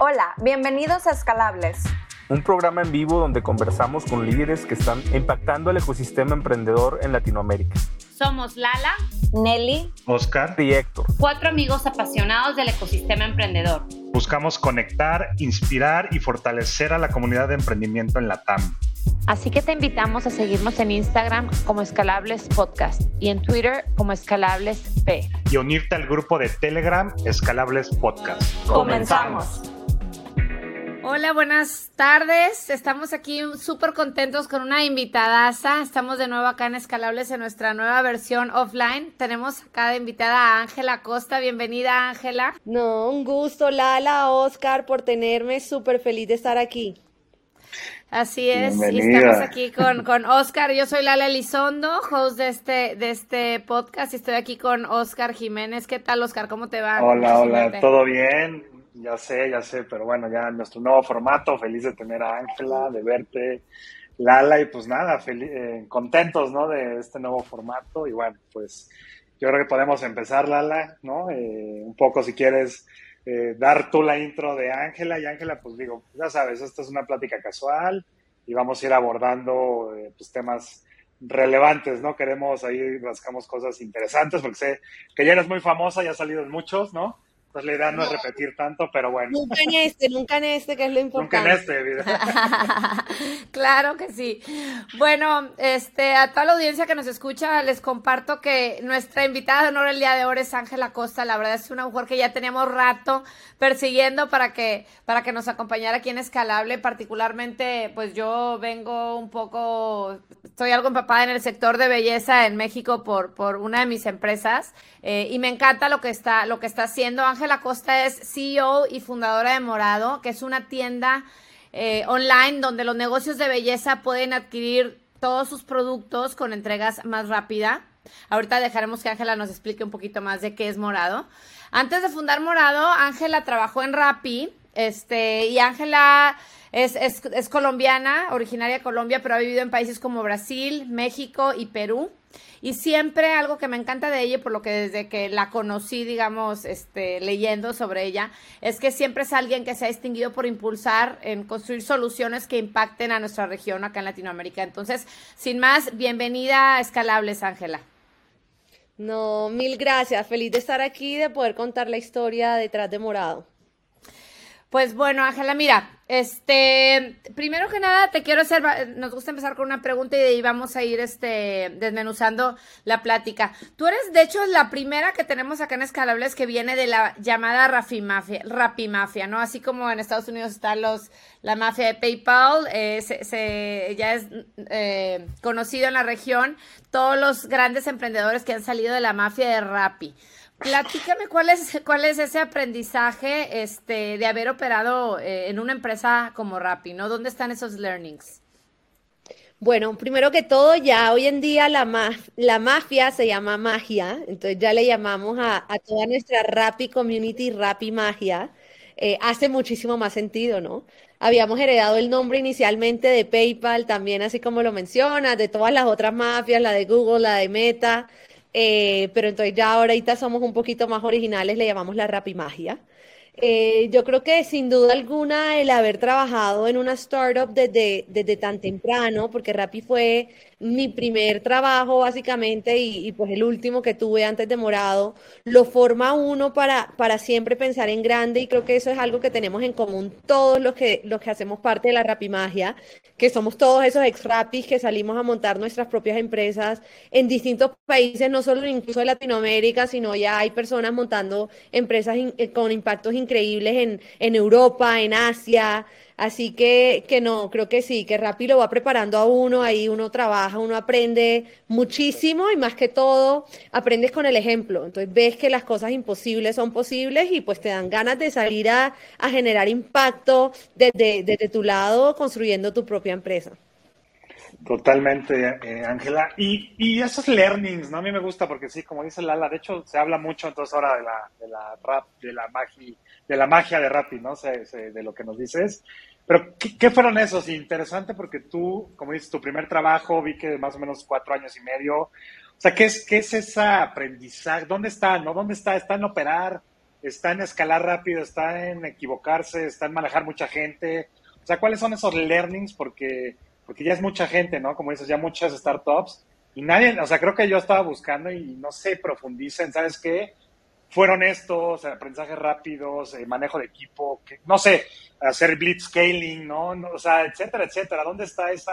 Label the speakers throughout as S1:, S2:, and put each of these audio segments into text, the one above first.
S1: Hola, bienvenidos a Escalables.
S2: Un programa en vivo donde conversamos con líderes que están impactando el ecosistema emprendedor en Latinoamérica.
S3: Somos Lala,
S1: Nelly,
S4: Oscar
S2: y Héctor.
S3: Cuatro amigos apasionados del ecosistema emprendedor.
S4: Buscamos conectar, inspirar y fortalecer a la comunidad de emprendimiento en la TAM.
S5: Así que te invitamos a seguirnos en Instagram como Escalables Podcast y en Twitter como Escalables P.
S4: Y unirte al grupo de Telegram Escalables Podcast.
S1: Comenzamos.
S3: Hola, buenas tardes. Estamos aquí súper contentos con una invitadaza. Estamos de nuevo acá en Escalables en nuestra nueva versión offline. Tenemos acá de invitada a Ángela Costa. Bienvenida, Ángela.
S6: No, un gusto, Lala, Oscar, por tenerme. Súper feliz de estar aquí.
S3: Así es, y estamos aquí con, con Oscar. Yo soy Lala Elizondo, host de este, de este podcast, y estoy aquí con Oscar Jiménez. ¿Qué tal, Oscar? ¿Cómo te va?
S7: Hola, hola, ¿todo bien? Ya sé, ya sé, pero bueno, ya nuestro nuevo formato, feliz de tener a Ángela, de verte, Lala, y pues nada, eh, contentos, ¿no? De este nuevo formato, y bueno, pues yo creo que podemos empezar, Lala, ¿no? Eh, un poco, si quieres, eh, dar tú la intro de Ángela y Ángela, pues digo, ya sabes, esta es una plática casual y vamos a ir abordando eh, pues, temas relevantes, ¿no? Queremos ahí rascamos cosas interesantes porque sé que ya eres muy famosa, ya ha salido en muchos, ¿no? Pues la idea no, es repetir tanto, pero bueno.
S6: Nunca en este, nunca en este, que es lo importante.
S7: Nunca en este,
S3: Claro que sí. Bueno, este, a toda la audiencia que nos escucha, les comparto que nuestra invitada de honor el día de hoy es Ángela Costa. La verdad es una mujer que ya teníamos rato persiguiendo para que, para que nos acompañara aquí en Escalable. Particularmente, pues yo vengo un poco, estoy algo empapada en el sector de belleza en México por, por una de mis empresas. Eh, y me encanta lo que está, lo que está haciendo. Ángela Costa es CEO y fundadora de Morado, que es una tienda eh, online donde los negocios de belleza pueden adquirir todos sus productos con entregas más rápida. Ahorita dejaremos que Ángela nos explique un poquito más de qué es Morado. Antes de fundar Morado, Ángela trabajó en Rappi, este, y Ángela es, es, es colombiana, originaria de Colombia, pero ha vivido en países como Brasil, México y Perú. Y siempre algo que me encanta de ella, por lo que desde que la conocí, digamos, este, leyendo sobre ella, es que siempre es alguien que se ha distinguido por impulsar en construir soluciones que impacten a nuestra región acá en Latinoamérica. Entonces, sin más, bienvenida a Escalables, Ángela.
S6: No, mil gracias. Feliz de estar aquí y de poder contar la historia detrás de Morado.
S3: Pues bueno, Ángela, mira, este, primero que nada te quiero hacer, nos gusta empezar con una pregunta y de ahí vamos a ir este, desmenuzando la plática. Tú eres, de hecho, la primera que tenemos acá en Escalables que viene de la llamada Rapimafia, Rapimafia, ¿no? Así como en Estados Unidos está los, la mafia de PayPal, eh, se, ya es eh, conocido en la región, todos los grandes emprendedores que han salido de la mafia de Rappi. Platícame cuál es, cuál es ese aprendizaje este, de haber operado eh, en una empresa como Rappi, ¿no? ¿Dónde están esos learnings?
S6: Bueno, primero que todo, ya hoy en día la, la mafia se llama magia, entonces ya le llamamos a, toda nuestra Rappi Community Rappi Magia. Eh, hace muchísimo más sentido, ¿no? Habíamos heredado el nombre inicialmente de PayPal, también así como lo mencionas, de todas las otras mafias, la de Google, la de Meta, eh, pero entonces ya ahorita somos un poquito más originales, le llamamos la rapimagia. Eh, yo creo que sin duda alguna el haber trabajado en una startup desde, desde tan temprano, porque Rappi fue mi primer trabajo básicamente y, pues el último que tuve antes de Morado, lo forma uno para, para siempre pensar en grande y creo que eso es algo que tenemos en común todos los que, los que hacemos parte de la Rapimagia, que somos todos esos ex Rapis que salimos a montar nuestras propias empresas en distintos países, no solo incluso de Latinoamérica, sino ya hay personas montando empresas eh, con impactos increíbles en, en Europa, en Asia, Así que, que no, creo que sí, que Rappi lo va preparando a uno, ahí uno trabaja, uno aprende muchísimo y más que todo aprendes con el ejemplo. Entonces ves que las cosas imposibles son posibles y pues te dan ganas de salir a, generar impacto desde, desde tu lado construyendo tu propia empresa.
S7: Totalmente, eh, Ángela. y, y, esos learnings, ¿no? A mí me gusta porque sí, como dice Lala, de hecho se habla mucho entonces ahora de la, de la rap, de la magia, de la magia de Rappi, ¿no? de lo que nos dices. Pero, ¿qué, fueron esos? Interesante porque tú, como dices, tu primer trabajo, vi que más o menos cuatro años y medio. O sea, ¿qué es, qué es ese aprendizaje? ¿Dónde está, no? ¿Dónde está? ¿Está en operar está en escalar rápido, está en equivocarse, está en manejar mucha gente. O sea, ¿cuáles son esos learnings? Porque, porque ya es mucha gente, ¿no? Como dices, ya muchas startups. Y nadie, o sea, creo que yo estaba buscando y no se profundicen, ¿sabes qué? Fueron estos, aprendizajes rápidos, eh, manejo de equipo, que, no sé, hacer blitz scaling, ¿no? O sea, etcétera, etcétera. ¿Dónde está esa,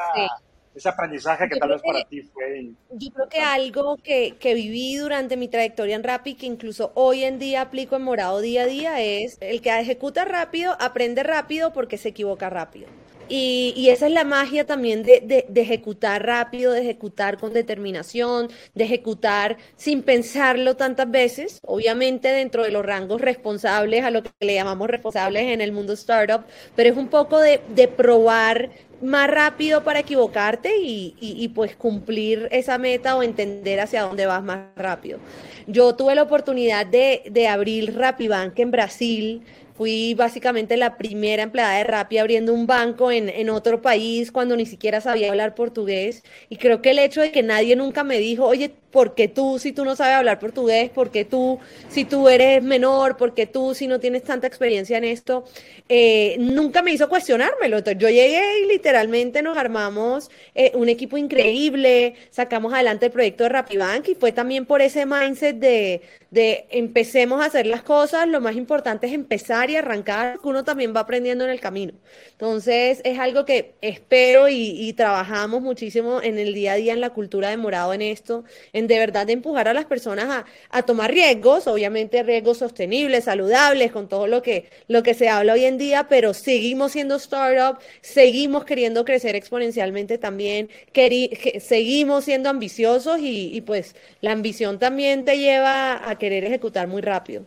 S7: ese aprendizaje que tal vez para ti fue?
S6: Yo creo que algo que, que, viví durante mi trayectoria en Rappi, que incluso hoy en día aplico en Morado día a día, es el que ejecuta rápido, aprende rápido porque se equivoca rápido. Y, y, esa es la magia también de, ejecutar rápido, de ejecutar con determinación, de ejecutar sin pensarlo tantas veces, obviamente dentro de los rangos responsables, a lo que le llamamos responsables en el mundo startup, pero es un poco de, probar más rápido para equivocarte y, pues cumplir esa meta o entender hacia dónde vas más rápido. Yo tuve la oportunidad de, de abrir Rapibank en Brasil, Fui básicamente la primera empleada de Rappi abriendo un banco en, en, otro país cuando ni siquiera sabía hablar portugués. Y creo que el hecho de que nadie nunca me dijo, oye, ¿por qué tú si tú no sabes hablar portugués? ¿Por qué tú si tú eres menor? ¿Por qué tú si no tienes tanta experiencia en esto? Eh, nunca me hizo cuestionármelo. Entonces yo llegué y literalmente nos armamos eh, un equipo increíble, sacamos adelante el proyecto de Rapibank y fue también por ese mindset de, de empecemos a hacer las cosas, lo más importante es empezar y arrancar, que uno también va aprendiendo en el camino. Entonces es algo que espero y, trabajamos muchísimo en el día a día en la cultura de morado en esto, en de verdad de empujar a las personas a, a, tomar riesgos, obviamente riesgos sostenibles, saludables, con todo lo que, lo que se habla hoy en día, pero seguimos siendo startup, seguimos queriendo crecer exponencialmente también, que, seguimos siendo ambiciosos y, y pues la ambición también te lleva a querer ejecutar muy rápido.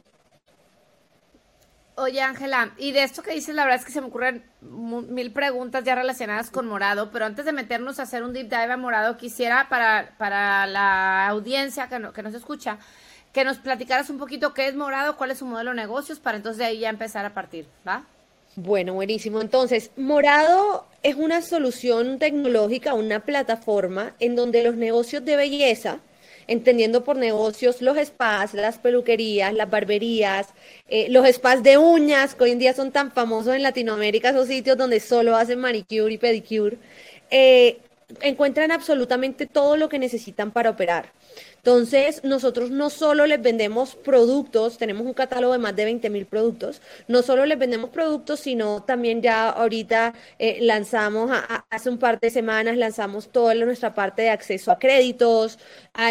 S3: Oye, Ángela, y de esto que dices, la verdad es que se me ocurren mil preguntas ya relacionadas con Morado, pero antes de meternos a hacer un deep dive a Morado, quisiera para, para la audiencia que, no, que nos escucha, que nos platicaras un poquito qué es Morado, cuál es su modelo de negocios, para entonces de ahí ya empezar a partir, ¿va?
S6: Bueno, buenísimo. Entonces, Morado es una solución tecnológica, una plataforma en donde los negocios de belleza, entendiendo por negocios los spas, las peluquerías, las barberías, eh, los spas de uñas, que hoy en día son tan famosos en Latinoamérica, esos sitios donde solo hacen manicure y pedicure, eh, encuentran absolutamente todo lo que necesitan para operar. Entonces, nosotros no solo les vendemos productos, tenemos un catálogo de más de 20 mil productos, no solo les vendemos productos, sino también ya ahorita eh, lanzamos, hace un par de semanas, lanzamos toda nuestra parte de acceso a créditos,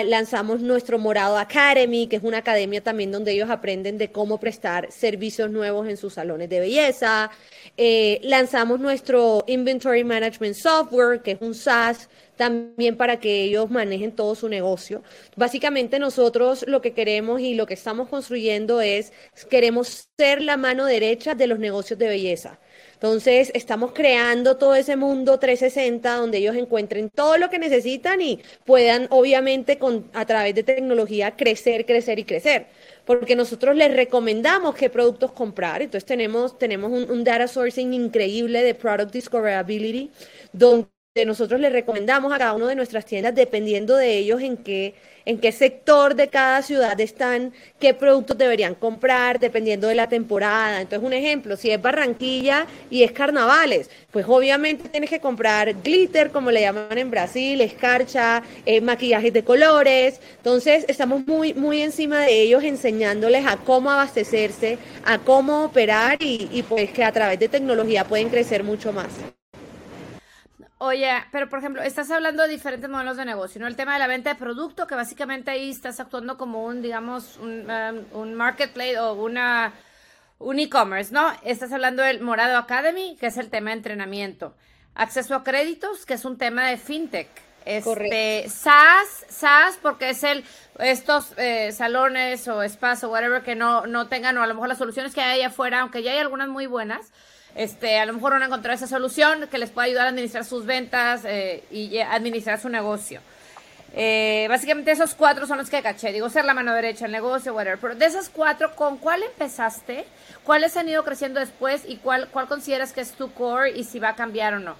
S6: lanzamos nuestro Morado Academy, que es una academia también donde ellos aprenden de cómo prestar servicios nuevos en sus salones de belleza, eh, lanzamos nuestro Inventory Management Software, que es un SaaS también para que ellos manejen todo su negocio. Básicamente nosotros lo que queremos y lo que estamos construyendo es, queremos ser la mano derecha de los negocios de belleza. Entonces, estamos creando todo ese mundo 360 donde ellos encuentren todo lo que necesitan y puedan, obviamente, con, a través de tecnología, crecer, crecer y crecer. Porque nosotros les recomendamos qué productos comprar. Entonces, tenemos, tenemos un, data sourcing increíble de Product Discoverability, donde nosotros les recomendamos a cada uno de nuestras tiendas, dependiendo de ellos en qué, en qué sector de cada ciudad están, qué productos deberían comprar, dependiendo de la temporada. Entonces, un ejemplo, si es Barranquilla y es carnavales, pues obviamente tienes que comprar glitter, como le llaman en Brasil, escarcha, eh, maquillajes de colores. Entonces, estamos muy, muy encima de ellos, enseñándoles a cómo abastecerse, a cómo operar y pues que a través de tecnología pueden crecer mucho más.
S3: Oye, pero por ejemplo, estás hablando de diferentes modelos de negocio, ¿no? El tema de la venta de producto, que básicamente ahí estás actuando como un, digamos, un, um, un marketplace o una, un e-commerce, ¿no? Estás hablando del Morado Academy, que es el tema de entrenamiento. Acceso a créditos, que es un tema de fintech. Este, SaaS, SaaS, porque es el, estos eh, salones o spas o whatever que no, no tengan, o a lo mejor las soluciones que hay allá afuera, aunque ya hay algunas muy buenas, este, a lo mejor van a encontrar esa solución que les pueda ayudar a administrar sus ventas eh, y administrar su negocio. Eh, básicamente esos cuatro son los que caché. Digo, ser la mano derecha, el negocio, whatever. Pero de esas cuatro, ¿con cuál empezaste? ¿Cuáles han ido creciendo después? ¿Y cuál, cuál consideras que es tu core y si va a cambiar o no?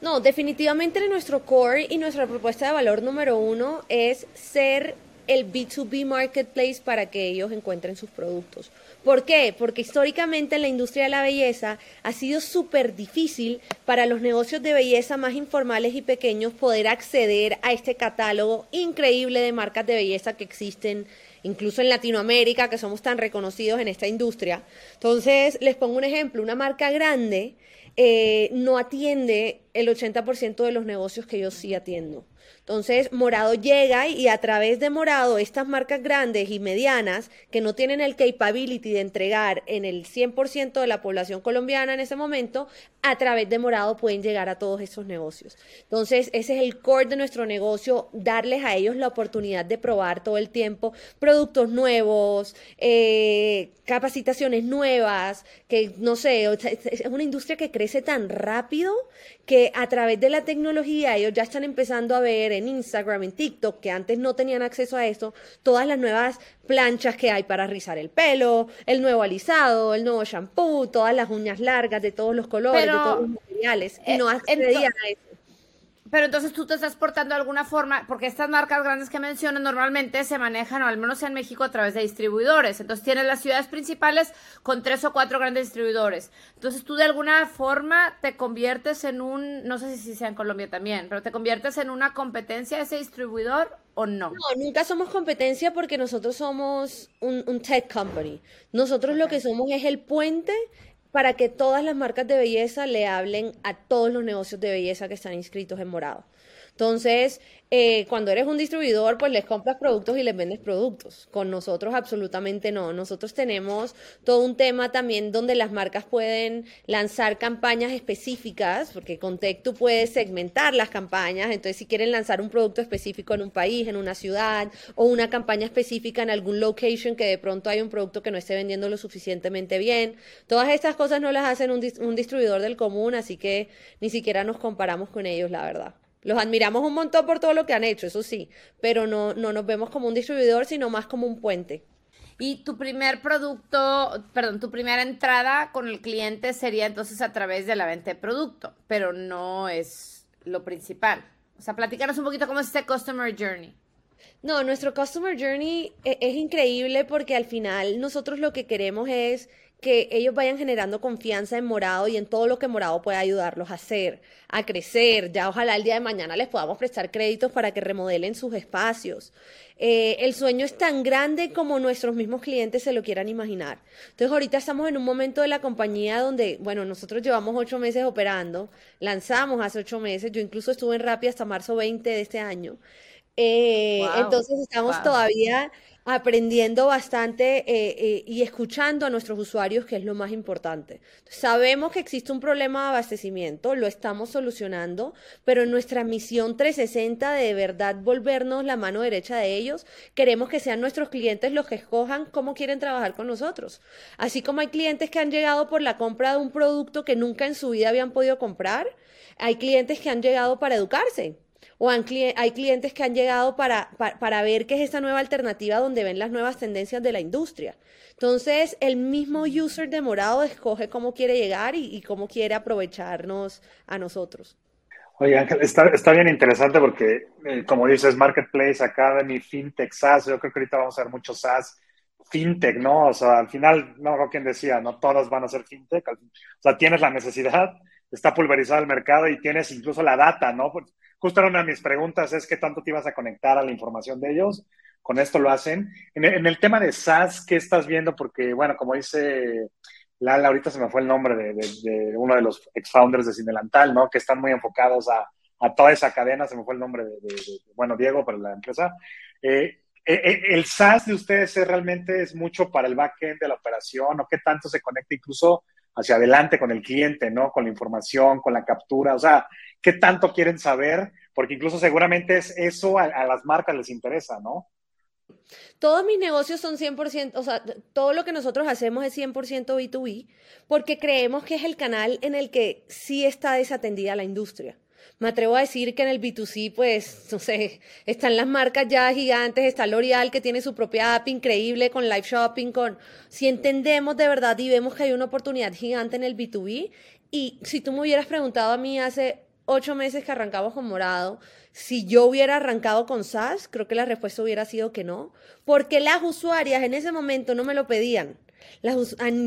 S6: No, definitivamente nuestro core y nuestra propuesta de valor número uno es ser el B2B marketplace para que ellos encuentren sus productos. ¿Por qué? Porque históricamente en la industria de la belleza ha sido súper difícil para los negocios de belleza más informales y pequeños poder acceder a este catálogo increíble de marcas de belleza que existen incluso en Latinoamérica, que somos tan reconocidos en esta industria. Entonces, les pongo un ejemplo, una marca grande eh, no atiende el 80% de los negocios que yo sí atiendo. Entonces, Morado llega y a través de Morado, estas marcas grandes y medianas que no tienen el capability de entregar en el 100% de la población colombiana en ese momento, a través de Morado pueden llegar a todos esos negocios. Entonces, ese es el core de nuestro negocio, darles a ellos la oportunidad de probar todo el tiempo productos nuevos, eh, capacitaciones nuevas, que no sé, es una industria que crece tan rápido que a través de la tecnología ellos ya están empezando a ver en Instagram, en TikTok, que antes no tenían acceso a eso, todas las nuevas planchas que hay para rizar el pelo, el nuevo alisado, el nuevo shampoo, todas las uñas largas de todos los colores, de todos los materiales, y no eh, accedían a eso.
S3: Pero entonces tú te estás portando de alguna forma, porque estas marcas grandes que mencionas normalmente se manejan, o al menos en México, a través de distribuidores. Entonces tienes las ciudades principales con tres o cuatro grandes distribuidores. Entonces tú de alguna forma te conviertes en un, no sé si sea en Colombia también, pero te conviertes en una competencia de ese distribuidor o no?
S6: No, nunca somos competencia porque nosotros somos un, un tech company. Nosotros lo que somos es el puente para que todas las marcas de belleza le hablen a todos los negocios de belleza que están inscritos en Morado. Entonces, eh, cuando eres un distribuidor, pues les compras productos y les vendes productos. Con nosotros absolutamente no. Nosotros tenemos todo un tema también donde las marcas pueden lanzar campañas específicas, porque con Tech tú puedes segmentar las campañas. Entonces, si quieren lanzar un producto específico en un país, en una ciudad, o una campaña específica en algún location que de pronto hay un producto que no esté vendiendo lo suficientemente bien. Todas estas cosas no las hacen un, un distribuidor del común, así que ni siquiera nos comparamos con ellos, la verdad. Los admiramos un montón por todo lo que han hecho, eso sí, pero no, no nos vemos como un distribuidor, sino más como un puente.
S3: Y tu primer producto, perdón, tu primera entrada con el cliente sería entonces a través de la venta de producto, pero no es lo principal. O sea, platícanos un poquito cómo es este Customer Journey.
S6: No, nuestro Customer Journey e, es increíble porque al final nosotros lo que queremos es que ellos vayan generando confianza en Morado y en todo lo que Morado pueda ayudarlos a hacer, a crecer. Ya ojalá el día de mañana les podamos prestar créditos para que remodelen sus espacios. Eh, el sueño es tan grande como nuestros mismos clientes se lo quieran imaginar. Entonces ahorita estamos en un momento de la compañía donde, bueno, nosotros llevamos ocho meses operando, lanzamos hace ocho meses, yo incluso estuve en Rappi hasta marzo 20 de este año. Eh, entonces estamos todavía aprendiendo bastante eh, eh, y escuchando a nuestros usuarios, que es lo más importante. Sabemos que existe un problema de abastecimiento, lo estamos solucionando, pero en nuestra misión 360 de verdad volvernos la mano derecha de ellos, queremos que sean nuestros clientes los que escojan cómo quieren trabajar con nosotros. Así como hay clientes que han llegado por la compra de un producto que nunca en su vida habían podido comprar, hay clientes que han llegado para educarse o hay clientes que han llegado para, para, ver qué es esa nueva alternativa donde ven las nuevas tendencias de la industria. Entonces, el mismo user de Morado escoge cómo quiere llegar y, cómo quiere aprovecharnos a nosotros.
S7: Oye, Ángel, está, está bien interesante porque, eh, como dices, Marketplace Academy, FinTech, SaaS, yo creo que ahorita vamos a ver mucho SaaS, FinTech, ¿no? O sea, al final, no, quien decía, no todas van a ser FinTech. O sea, tienes la necesidad, está pulverizado el mercado y tienes incluso la data, ¿no? Justo era una de mis preguntas, es qué tanto te ibas a conectar a la información de ellos. Con esto lo hacen. En, el tema de SaaS, ¿qué estás viendo? Porque, bueno, como dice Lala, ahorita se me fue el nombre de, uno de los ex-founders de Cinelantal, ¿no? Que están muy enfocados a, toda esa cadena, se me fue el nombre de, bueno, Diego, para la empresa. Eh, eh, eh, ¿El SaaS de ustedes es realmente es mucho para el backend de la operación o qué tanto se conecta incluso hacia adelante con el cliente, ¿no? Con la información, con la captura, o sea, ¿qué tanto quieren saber? Porque incluso seguramente es eso a, las marcas les interesa, ¿no?
S6: Todos mis negocios son 100%, o sea, todo lo que nosotros hacemos es 100% B2B, porque creemos que es el canal en el que sí está desatendida la industria. Me atrevo a decir que en el B2C, pues, no sé, están las marcas ya gigantes, está L'Oreal que tiene su propia app increíble con live shopping, con... Si entendemos de verdad y vemos que hay una oportunidad gigante en el B2B, y si tú me hubieras preguntado a mí hace ocho meses que arrancamos con Morado, si yo hubiera arrancado con SAS, creo que la respuesta hubiera sido que no, porque las usuarias en ese momento no me lo pedían.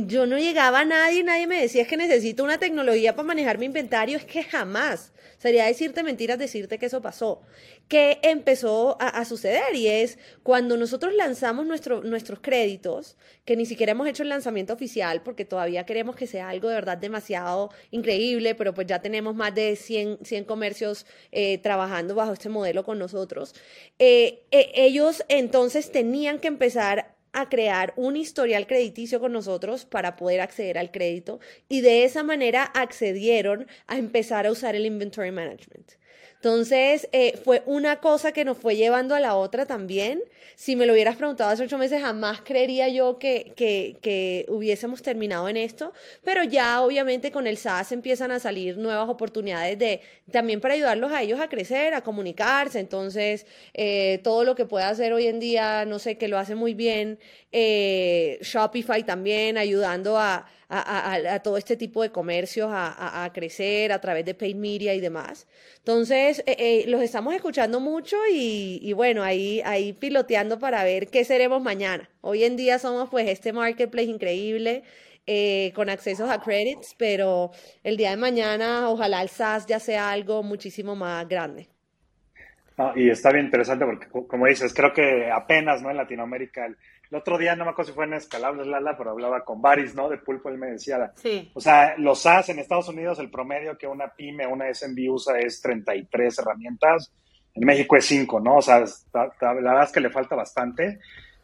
S6: Yo no llegaba a nadie, nadie me decía es que necesito una tecnología para manejar mi inventario, es que jamás. Sería decirte mentiras, decirte que eso pasó. ¿Qué empezó a, suceder? Y es cuando nosotros lanzamos nuestro, nuestros créditos, que ni siquiera hemos hecho el lanzamiento oficial, porque todavía queremos que sea algo de verdad demasiado increíble, pero pues ya tenemos más de 100, 100 comercios eh, trabajando bajo este modelo con nosotros. Eh, eh, ellos entonces tenían que empezar a crear un historial crediticio con nosotros para poder acceder al crédito y de esa manera accedieron a empezar a usar el inventory management. Entonces, eh, fue una cosa que nos fue llevando a la otra también. Si me lo hubieras preguntado hace ocho meses, jamás creería yo que, que, hubiésemos terminado en esto. Pero ya, obviamente, con el SaaS empiezan a salir nuevas oportunidades de también para ayudarlos a ellos a crecer, a comunicarse. Entonces, eh, todo lo que puede hacer hoy en día, no sé, que lo hace muy bien eh, Shopify también, ayudando a a, todo este tipo de comercios a, crecer a través de paid media y demás. Entonces, eh, eh, los estamos escuchando mucho y, bueno, ahí, ahí piloteando para ver qué seremos mañana. Hoy en día somos pues este marketplace increíble. Eh, con accesos a credits, pero el día de mañana ojalá el SaaS ya sea algo muchísimo más grande.
S7: y está bien interesante porque, como dices, creo que apenas ¿no? en Latinoamérica el, el otro día, no me acuerdo si fue en Escalables, Lala, pero hablaba con Baris, ¿no? De Pulpo, él me decía. Sí. O sea, los SaaS en Estados Unidos, el promedio que una pyme, una SMB usa es 33 herramientas. En México es 5, ¿no? O sea, la verdad es que le falta bastante.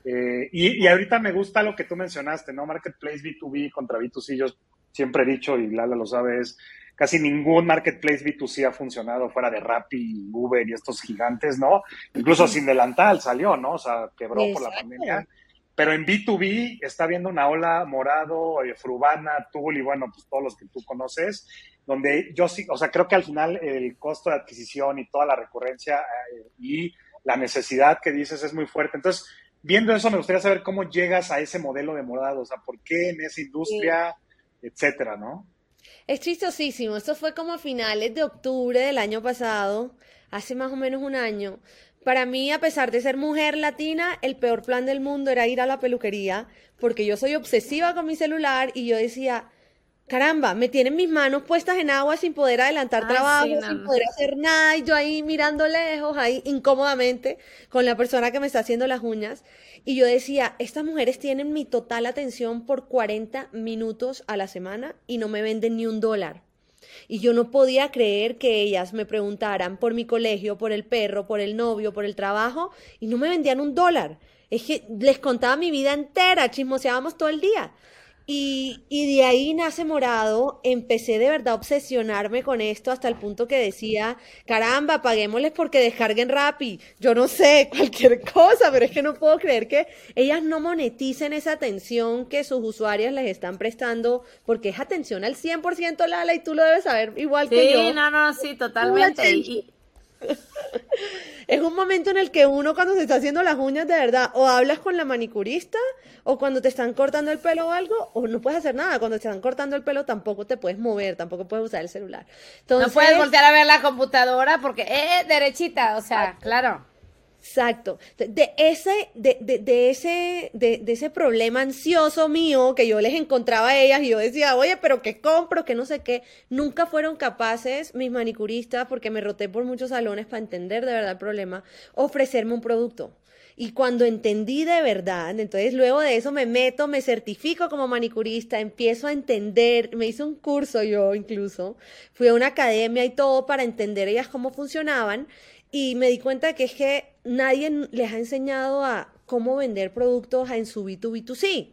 S7: Eh, y, y, ahorita me gusta lo que tú mencionaste, ¿no? Marketplace B2B contra B2C. Yo siempre he dicho, y Lala lo sabe, es casi ningún marketplace B2C ha funcionado fuera de Rappi, Uber y estos gigantes, ¿no? Incluso sin delantal salió, ¿no? O sea, quebró por la pandemia. Pero en B2B está viendo una ola morado, eh, Frubana, Tool y bueno, pues todos los que tú conoces, donde yo sí, o sea, creo que al final el costo de adquisición y toda la recurrencia eh, y la necesidad que dices es muy fuerte. Entonces, viendo eso, me gustaría saber cómo llegas a ese modelo de morado, o sea, por qué en esa industria, etcétera, ¿no?
S6: Es chistosísimo. Esto fue como a finales de octubre del año pasado, hace más o menos un año. Para mí, a pesar de ser mujer latina, el peor plan del mundo era ir a la peluquería, porque yo soy obsesiva con mi celular y yo decía, caramba, me tienen mis manos puestas en agua sin poder adelantar trabajo, sin poder hacer nada, y yo ahí mirando lejos, ahí incómodamente, con la persona que me está haciendo las uñas. Y yo decía, estas mujeres tienen mi total atención por 40 minutos a la semana y no me venden ni un dólar. Y yo no podía creer que ellas me preguntaran por mi colegio, por el perro, por el novio, por el trabajo, y no me vendían un dólar. Es que les contaba mi vida entera, chismoseábamos todo el día. Y, y, de ahí nace Morado, empecé de verdad a obsesionarme con esto hasta el punto que decía, caramba, paguémosles porque descarguen Rappi, yo no sé, cualquier cosa, pero es que no puedo creer que ellas no moneticen esa atención que sus usuarias les están prestando, porque es atención al 100% Lala y tú lo debes saber igual que yo.
S3: Sí, no, no, sí, totalmente.
S6: Es un momento en el que uno cuando se está haciendo las uñas de verdad o hablas con la manicurista o cuando te están cortando el pelo o algo o no puedes hacer nada. Cuando te están cortando el pelo tampoco te puedes mover, tampoco puedes usar el celular.
S3: no puedes voltear a ver la computadora porque, eh, derechita, o sea, claro.
S6: Exacto. De, ese, de, de, ese, de, ese problema ansioso mío que yo les encontraba a ellas y yo decía, oye, pero ¿qué compro? Que no sé qué. Nunca fueron capaces mis manicuristas, porque me roté por muchos salones para entender de verdad el problema, ofrecerme un producto. Y cuando entendí de verdad, entonces luego de eso me meto, me certifico como manicurista, empiezo a entender, me hice un curso yo incluso, fui a una academia y todo para entender ellas cómo funcionaban y me di cuenta que es que nadie les ha enseñado a cómo vender productos en su B2B2C.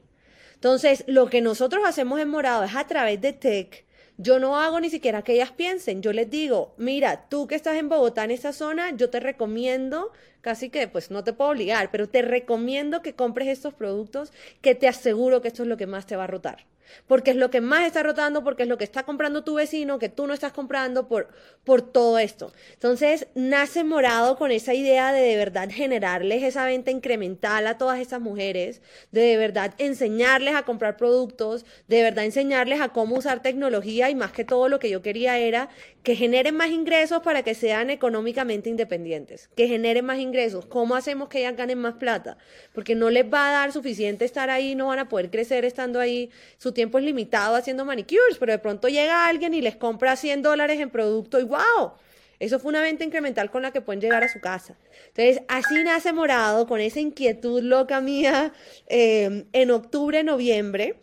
S6: Entonces, lo que nosotros hacemos en Morado es a través de tech. Yo no hago ni siquiera que ellas piensen. Yo les digo, mira, tú que estás en Bogotá, en esta zona, yo te recomiendo, casi que, pues no te puedo obligar, pero te recomiendo que compres estos productos que te aseguro que esto es lo que más te va a rotar. Porque es lo que más está rotando, porque es lo que está comprando tu vecino, que tú no estás comprando por, por todo esto. Entonces, nace Morado con esa idea de de verdad generarles esa venta incremental a todas estas mujeres, de de verdad enseñarles a comprar productos, de verdad enseñarles a cómo usar tecnología y más que todo lo que yo quería era que generen más ingresos para que sean económicamente independientes, que generen más ingresos. ¿Cómo hacemos que ellas ganen más plata? Porque no les va a dar suficiente estar ahí, no van a poder crecer estando ahí. Su tiempo es limitado haciendo manicures, pero de pronto llega alguien y les compra 100 dólares en producto y wow. Eso fue una venta incremental con la que pueden llegar a su casa. Entonces, así nace Morado, con esa inquietud loca mía, eh, en octubre, noviembre.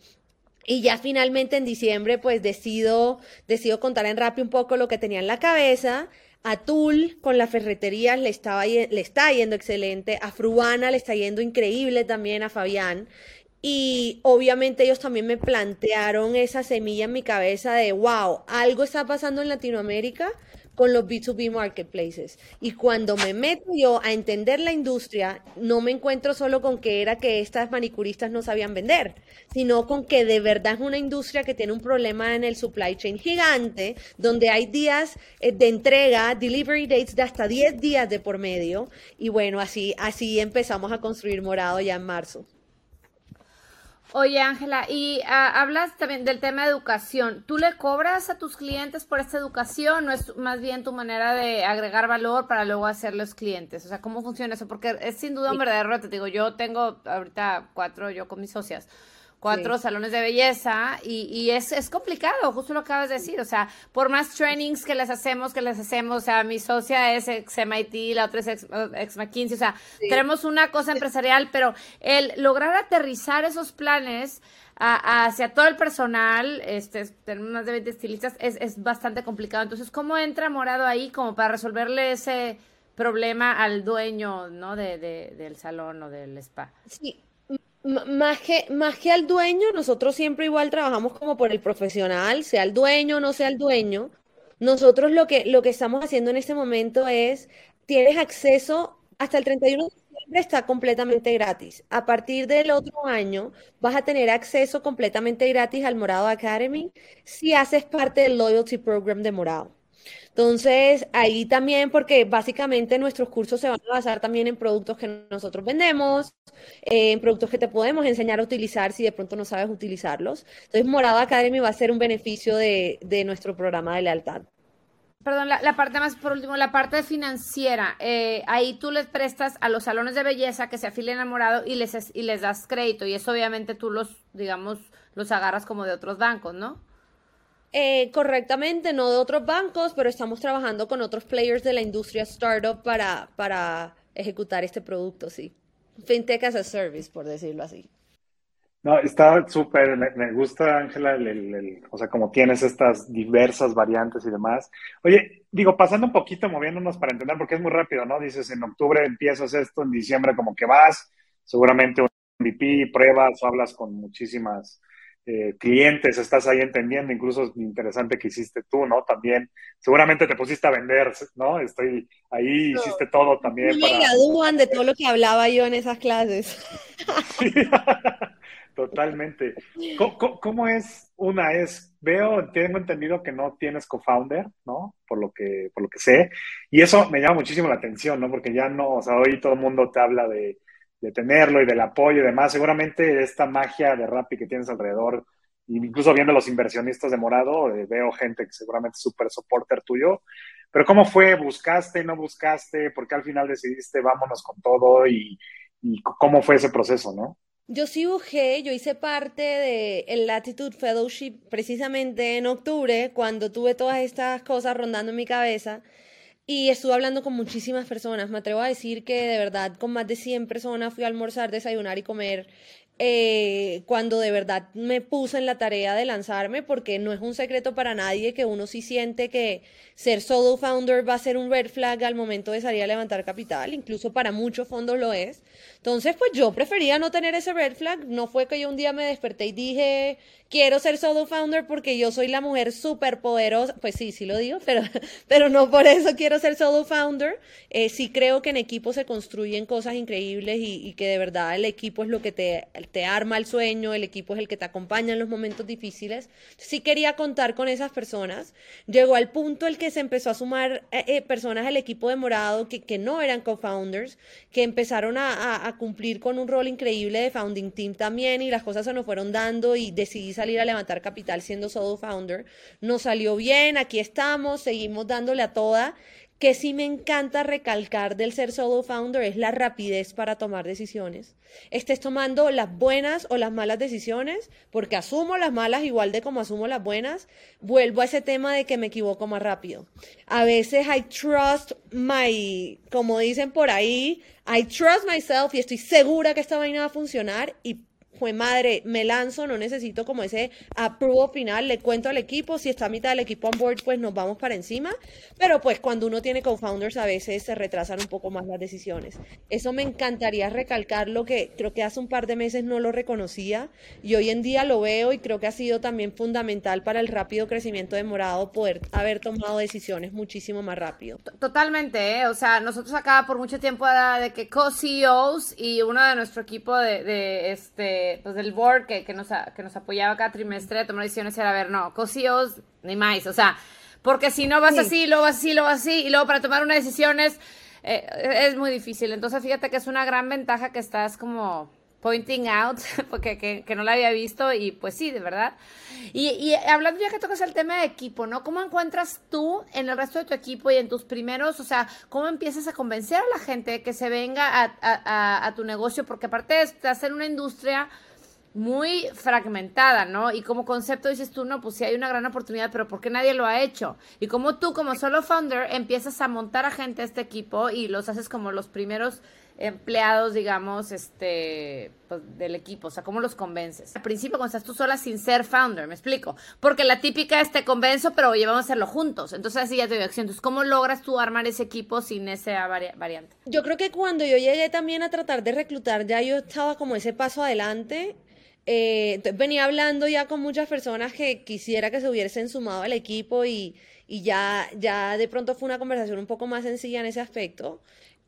S6: Y ya finalmente en diciembre, pues decido, decido contar en Rappi un poco lo que tenía en la cabeza. A Tul con la ferretería le, estaba, le está yendo excelente. A Fruana le está yendo increíble también, a Fabián. Y obviamente ellos también me plantearon esa semilla en mi cabeza de, wow, algo está pasando en Latinoamérica con los B2B marketplaces. Y cuando me meto yo a entender la industria, no me encuentro solo con que era que estas manicuristas no sabían vender, sino con que de verdad es una industria que tiene un problema en el supply chain gigante, donde hay días eh, de entrega, delivery dates de hasta 10 días de por medio. Y bueno, así, así empezamos a construir Morado ya en marzo.
S3: Oye, Ángela, y ah, hablas también del tema de educación. ¿Tú le cobras a tus clientes por esta educación o es más bien tu manera de agregar valor para luego hacerlos clientes? O sea, ¿cómo funciona eso? Porque es sin duda un verdadero reto. Te digo, yo tengo ahorita cuatro, yo con mis socias cuatro salones de belleza y, y es, es, complicado, justo lo acabas de decir, o sea, por más trainings que les hacemos, que les hacemos, o sea, mi socia es ex MIT, la otra es ex, McKinsey, o sea, tenemos una cosa empresarial, pero el lograr aterrizar esos planes hacia todo el personal, este, tenemos más de 20 estilistas, es, es bastante complicado. Entonces, ¿cómo entra Morado ahí como para resolverle ese problema al dueño, ¿no? De, de, del salón o del spa.
S6: Sí, más que, más que al dueño, nosotros siempre igual trabajamos como por el profesional, sea el dueño o no sea el dueño. Nosotros lo que, lo que estamos haciendo en este momento es, tienes acceso hasta el 31 de diciembre está completamente gratis. A partir del otro año vas a tener acceso completamente gratis al Morado Academy si haces parte del Loyalty Program de Morado. Entonces, ahí también, porque básicamente nuestros cursos se van a basar también en productos que nosotros vendemos, eh, en productos que te podemos enseñar a utilizar si de pronto no sabes utilizarlos. Entonces, Morado Academy va a ser un beneficio de, nuestro programa de lealtad.
S3: Perdón, la, parte más, por último, la parte financiera. Eh, ahí tú les prestas a los salones de belleza que se afilian a Morado y les, y les das crédito. Y eso obviamente tú los, digamos, los agarras como de otros bancos, ¿no?
S6: Eh, correctamente, no de otros bancos, pero estamos trabajando con otros players de la industria startup para, para ejecutar este producto, sí. FinTech as a service, por decirlo así.
S7: No, está súper, me, gusta, Ángela, o sea, como tienes estas diversas variantes y demás. Oye, digo, pasando un poquito, moviéndonos para entender, porque es muy rápido, ¿no? Dices, en octubre empiezas esto, en diciembre como que vas, seguramente un MVP, pruebas o hablas con muchísimas eh, clientes estás ahí entendiendo, incluso es interesante que hiciste tú, ¿no? También, seguramente te pusiste a vender, ¿no? Estoy ahí, hiciste todo también.
S6: Me gradúan de todo lo que hablaba yo en esas clases.
S7: Totalmente. ¿Cómo, es? Una es, veo, tengo entendido que no tienes co-founder, ¿no? Por lo que, por lo que sé. Y eso me llama muchísimo la atención, ¿no? Porque ya no, o sea, hoy todo el mundo te habla de de tenerlo y del apoyo y demás. Seguramente esta magia de Rappi que tienes alrededor, incluso viendo los inversionistas de Morado, eh, veo gente que seguramente es súper soporter tuyo. Pero ¿cómo fue? ¿Buscaste, no buscaste? ¿Por qué al final decidiste vámonos con todo? ¿Y, cómo fue ese proceso, no?
S6: Yo sí busqué, yo hice parte de el Latitude Fellowship precisamente en octubre, cuando tuve todas estas cosas rondando en mi cabeza. Y estuve hablando con muchísimas personas. Me atrevo a decir que de verdad con más de 100 personas fui a almorzar, desayunar y comer eh, cuando de verdad me puse en la tarea de lanzarme, porque no es un secreto para nadie que uno sí siente que ser solo founder va a ser un red flag al momento de salir a levantar capital, incluso para muchos fondos lo es. Entonces, pues yo prefería no tener ese red flag. No fue que yo un día me desperté y dije, quiero ser solo founder porque yo soy la mujer súper poderosa. Pues sí, sí lo digo, pero, pero no por eso quiero ser solo founder. Eh, sí creo que en equipo se construyen cosas increíbles y, y, que de verdad el equipo es lo que te, te arma el sueño, el equipo es el que te acompaña en los momentos difíciles. Sí quería contar con esas personas. Llegó al punto el que se empezó a sumar eh, eh, personas al equipo de Morado que, que no eran co-founders, que empezaron a, a- a cumplir con un rol increíble de founding team también y las cosas se nos fueron dando y decidí salir a levantar capital siendo solo founder. Nos salió bien, aquí estamos, seguimos dándole a toda que sí me encanta recalcar del ser solo founder es la rapidez para tomar decisiones. Estés tomando las buenas o las malas decisiones, porque asumo las malas igual de como asumo las buenas, vuelvo a ese tema de que me equivoco más rápido. A veces I trust my, como dicen por ahí, I trust myself y estoy segura que esta vaina va a funcionar y fue madre, me lanzo, no necesito como ese approval final, le cuento al equipo, si está a mitad del equipo on board, pues nos vamos para encima, pero pues cuando uno tiene co-founders a veces se retrasan un poco más las decisiones. Eso me encantaría recalcar lo que creo que hace un par de meses no lo reconocía y hoy en día lo veo y creo que ha sido también fundamental para el rápido crecimiento de Morado poder haber tomado decisiones muchísimo más rápido.
S3: Totalmente, ¿eh? o sea, nosotros acá por mucho tiempo era de que co-CEOs y uno de nuestro equipo de, este, pues del board que, que, nos, que nos apoyaba cada trimestre tomar decisiones era, a ver, no, co-CEOs ni más, o sea, porque si no vas
S6: Sí.
S3: así, luego vas así, luego así, y luego para tomar una decisión es, eh, es muy difícil. Entonces, fíjate que es una gran ventaja que estás como pointing out, porque que, que no la había visto, y pues sí, de verdad. Y, y hablando ya que tocas el tema de equipo, ¿no? ¿Cómo encuentras tú en el resto de tu equipo y en tus primeros, o sea, cómo empiezas a convencer a la gente que se venga a, a- a- tu negocio? Porque aparte estás en una industria muy fragmentada, ¿no? Y como concepto dices tú, no, pues sí hay una gran oportunidad, pero ¿por qué nadie lo ha hecho? Y como tú, como solo founder, empiezas a montar a gente a este equipo y los haces como los primeros empleados, digamos, este, pues, del equipo, o sea, ¿cómo los convences? Al principio, cuando estás tú sola sin ser founder, me explico, porque la típica es te convenzo, pero oye, vamos a hacerlo juntos, entonces así ya te doy acción, entonces, ¿cómo logras tú armar ese equipo sin esa vari- variante?
S6: Yo creo que cuando yo llegué también a tratar de reclutar, ya yo estaba como ese paso adelante. Eh, entonces venía hablando ya con muchas personas que quisiera que se hubiesen sumado al equipo y, y ya, ya de pronto fue una conversación un poco más sencilla en ese aspecto.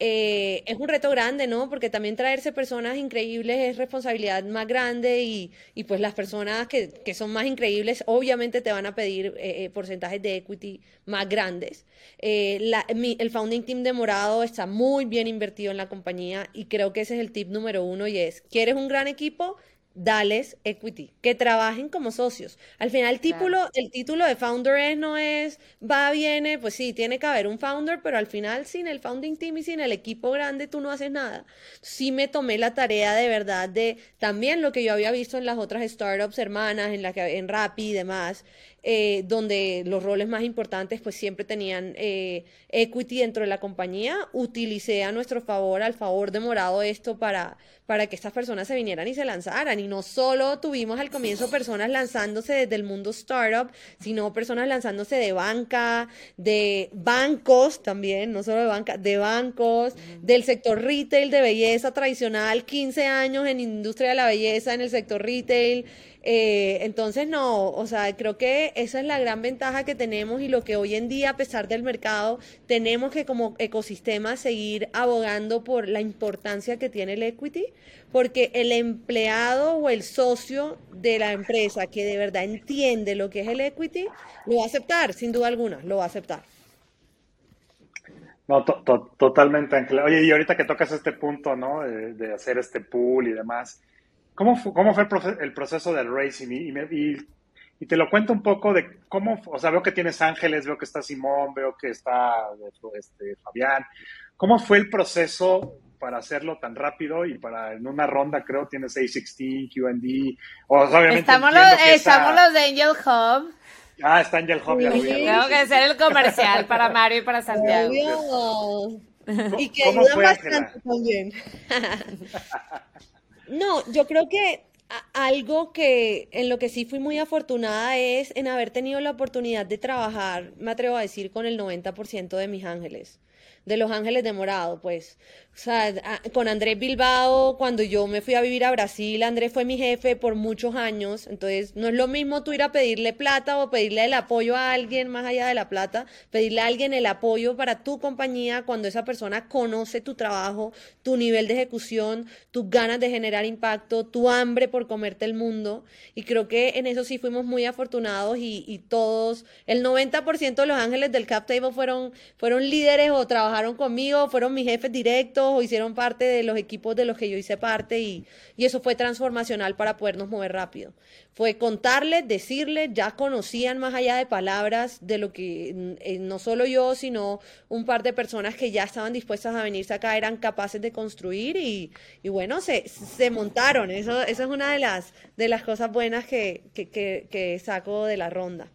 S6: Eh, es un reto grande, ¿no? Porque también traerse personas increíbles es responsabilidad más grande y, y pues las personas que, que son más increíbles obviamente te van a pedir eh, eh, porcentajes de equity más grandes. Eh, la- mi- el founding team de Morado está muy bien invertido en la compañía y creo que ese es el tip número uno y es, ¿quieres un gran equipo? Dales equity, que trabajen como socios. Al final, el título, el título de founder es, no es, va, viene, pues sí, tiene que haber un founder, pero al final, sin el founding team y sin el equipo grande, tú no haces nada. Sí me tomé la tarea de verdad de también lo que yo había visto en las otras startups hermanas, en la que, en Rappi y demás, eh, donde los roles más importantes pues siempre tenían eh, equity dentro de la compañía, utilicé a nuestro favor, al favor de Morado esto para, para que estas personas se vinieran y se lanzaran. Y no solo tuvimos al comienzo personas lanzándose desde el mundo startup, sino personas lanzándose de banca, de bancos también, no solo de banca, de bancos, del sector retail de belleza tradicional, 15 años en industria de la belleza en el sector retail. Eh, entonces, no, o sea, creo esa es la gran ventaja que tenemos y lo que hoy en día, a pesar del mercado, tenemos que como ecosistema seguir abogando por la importancia que tiene el equity, porque el empleado o el socio de la empresa que de verdad entiende lo que es el equity, lo va a aceptar, sin duda alguna, lo va a aceptar.
S7: No, to- to- totalmente. Oye, y ahorita que tocas este punto, ¿no? De, hacer este pool y demás, ¿cómo, fu- cómo fue el, proce- el proceso del racing? Y te lo cuento un poco de cómo, o sea, veo que tienes Ángeles, veo que está Simón, veo que está este, Fabián. ¿Cómo fue el proceso para hacerlo tan rápido y para en una ronda, creo, tienes A16, QD? O sea, obviamente
S3: Estamos, los,
S7: que esa-
S3: estamos los de Angel Hub.
S7: Ah, está Angel Hub, vi,
S3: Tengo
S7: sí,
S3: que
S7: sí.
S3: hacer el comercial para Mario y para Santiago.
S6: Obvio. Y que
S7: ¿Cómo
S6: ayudan
S7: fue,
S6: bastante también. No, yo creo que algo que en lo que sí fui muy afortunada es en haber tenido la oportunidad de trabajar, me atrevo a decir, con el 90% de mis ángeles. de Los Ángeles de Morado, pues. O sea, con Andrés Bilbao, cuando yo me fui a vivir a Brasil, Andrés fue mi jefe por muchos años. Entonces, no es lo mismo tú ir a pedirle plata o pedirle el apoyo a alguien más allá de la plata, pedirle a alguien el apoyo para tu compañía cuando esa persona conoce tu trabajo, tu nivel de ejecución, tus ganas de generar impacto, tu hambre por comerte el mundo. Y creo que en eso sí fuimos muy afortunados y, y todos, el 90% de los ángeles del Cap Table fueron, fueron líderes o trabajaron conmigo, fueron mis jefes directos o hicieron parte de los equipos de los que yo hice parte y, y eso fue transformacional para podernos mover rápido. Fue contarles, decirles, ya conocían más allá de palabras de lo que eh, no solo yo, sino un par de personas que ya estaban dispuestas a venirse acá, eran capaces de construir y, y bueno, se, se montaron. Eso, eso es una de las, de las cosas buenas que, que, que, que saco de la ronda.